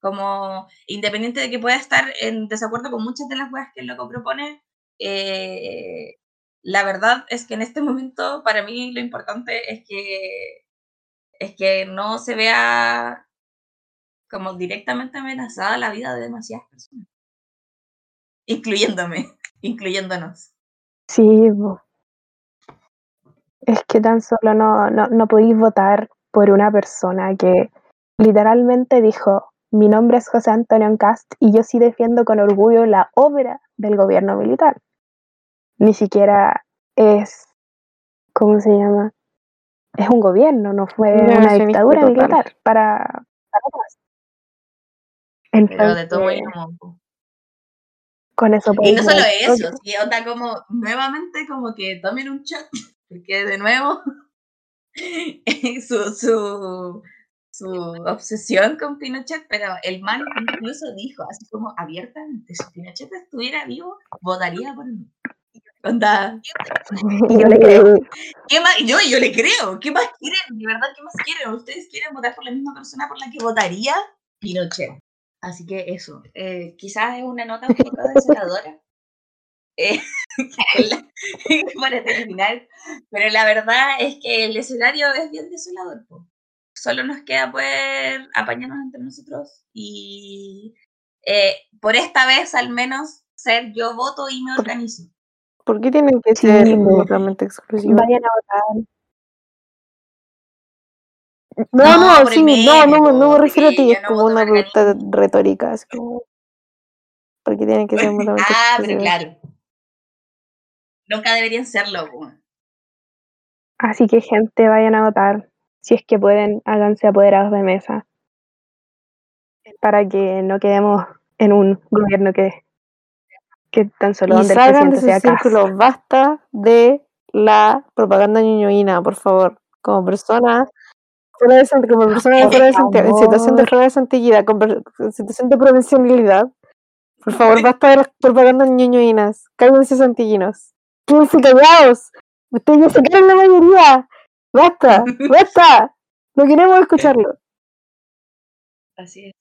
Como, independiente de que pueda estar en desacuerdo con muchas de las cosas que el loco propone, eh, la verdad es que en este momento, para mí, lo importante es que, es que no se vea como directamente amenazada la vida de demasiadas personas. Incluyéndome, [LAUGHS] incluyéndonos. Sí, po. Es que tan solo no, no, no podéis votar por una persona que literalmente dijo, mi nombre es José Antonio Cast y yo sí defiendo con orgullo la obra del gobierno militar. Ni siquiera es, ¿cómo se llama? Es un gobierno, no fue una dictadura total. militar para, para Cast. Pero de todo Entonces, modo. con eso Y no solo eso, sí, onda como nuevamente como que tomen un chat, porque de nuevo [LAUGHS] su, su, su obsesión con Pinochet, pero el man incluso dijo, así como abiertamente, si Pinochet estuviera vivo, votaría por mí. Onda, yo le [LAUGHS] creo. ¿qué más? Yo, yo le creo, ¿qué más quieren? De verdad, ¿qué más quieren? ¿Ustedes quieren votar por la misma persona por la que votaría Pinochet? Así que eso, eh, quizás es una nota un poco desoladora. Eh, [LAUGHS] la- para terminar, pero la verdad es que el escenario es bien desolador. po. Solo nos queda poder apañarnos entre nosotros y eh, por esta vez al menos ser yo voto y me organizo. ¿Por qué tienen que Sí, ser po. mutuamente exclusivos? Vayan a votar. No, No, no, sí, el no, no, no me refiero a ti, porque es no como una pregunta retórica, así como... ¿Por qué tienen que ser [LAUGHS] mutuamente Ah, pero exclusivos? claro. Nunca deberían serlo. Así que gente, vayan a votar. Si es que pueden, háganse apoderados de mesa. Para que no quedemos en un gobierno que, que tan solo Y donde el salgan de presidente sus sea círculos, basta de la propaganda ñoñoína, por favor. Como persona, fuera de como persona de Por fuera de Santiago, en situación de fuera de santiguidad, en situación de provincialidad, por favor, [LAUGHS] basta de las propagandas ñoñoínas. Cálmense, santillinos. Quédense callados. Ustedes ya sacaron la mayoría. Basta, [LAUGHS] basta. No queremos escucharlo. Así es.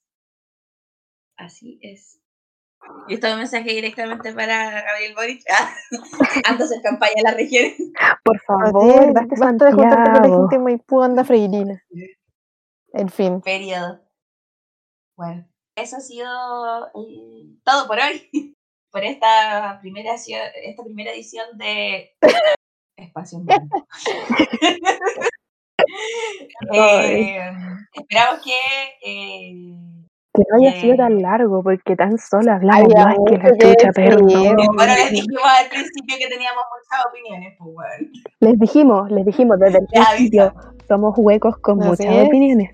Así es. Y esto es un mensaje directamente para Gabriel Boric. Ah, [LAUGHS] Anda a hacer campaña en las regiones. Por favor, basta basta de juntarte con la gente de Maipú, anda freirina. En fin. Periodo. Bueno, eso ha sido eh, todo por hoy. [LAUGHS] Por esta primera, esta primera edición de [LAUGHS] Espacio. [LAUGHS] Eh, esperamos que eh, Que no haya sido tan largo, porque tan solo hablamos más que la chucha, perdón. bueno, les dijimos al principio que teníamos muchas opiniones, pues bueno. Les dijimos, les dijimos desde el Ya principio, aviso. somos huecos con muchas es. opiniones.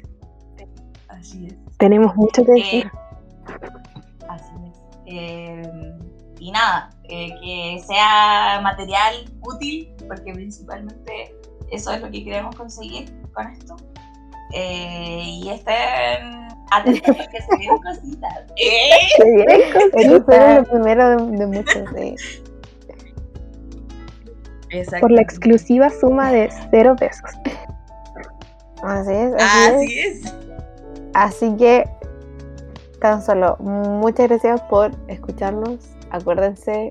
Así es. Tenemos mucho que Eh, decir. así es. Eh, y nada, eh, que sea material útil, porque principalmente eso es lo que queremos conseguir con esto. Eh, y estén atentos porque se vienen cositas. ¡Eh! Se vienen cositas. fue lo primero de, de muchos. sí. Por la exclusiva suma de cero pesos. Así es, así es. Así es. Así que, tan solo, muchas gracias por escucharnos. Acuérdense,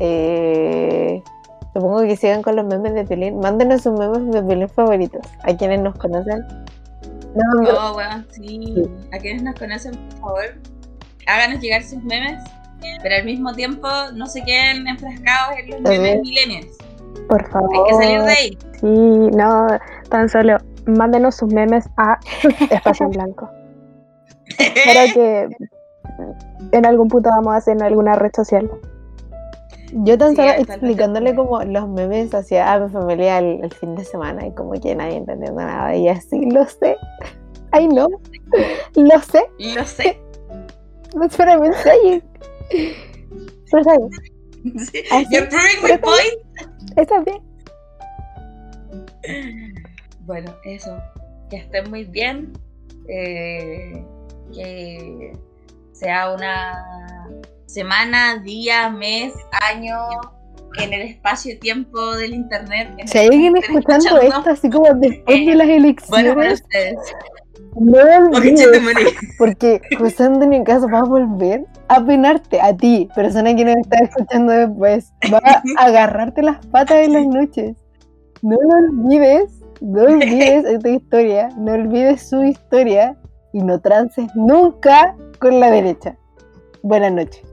eh, supongo que sigan con los memes de Pelín. Mándenos sus memes de Pelín favoritos a quienes nos conocen. No, Oh, bueno, sí. A quienes nos conocen, por favor, háganos llegar sus memes, pero al mismo tiempo no se queden enfrascados en los memes es. millennials. Por favor. Hay que salir de ahí. Sí, no, tan solo mándenos sus memes a [LAUGHS] Espacio en Blanco. [LAUGHS] Espero que en algún punto vamos a hacer en alguna red social. yo tan Sí, solo explicándole como los memes hacia a mi familia el, el fin de semana y como que nadie entendiendo nada. Y así, lo sé. Ay, no. Lo sé. Lo sé. That's what saying. Bien. Sí. Así, You're proving my point. Está bien. Bueno, eso. Que estén muy bien. eh, que sea una semana, día, mes, año en el espacio-tiempo del internet. en Si hay alguien escuchando esto así como después de las [LAUGHS] Bueno, elecciones, para ustedes. no olvides, porque José Antonio Caso va a volver a penarte a ti, persona que nos está escuchando después. Va a [LAUGHS] agarrarte las patas en las noches. No lo olvides, no olvides esta historia, no olvides su historia y no trances nunca con la derecha. Buenas noches.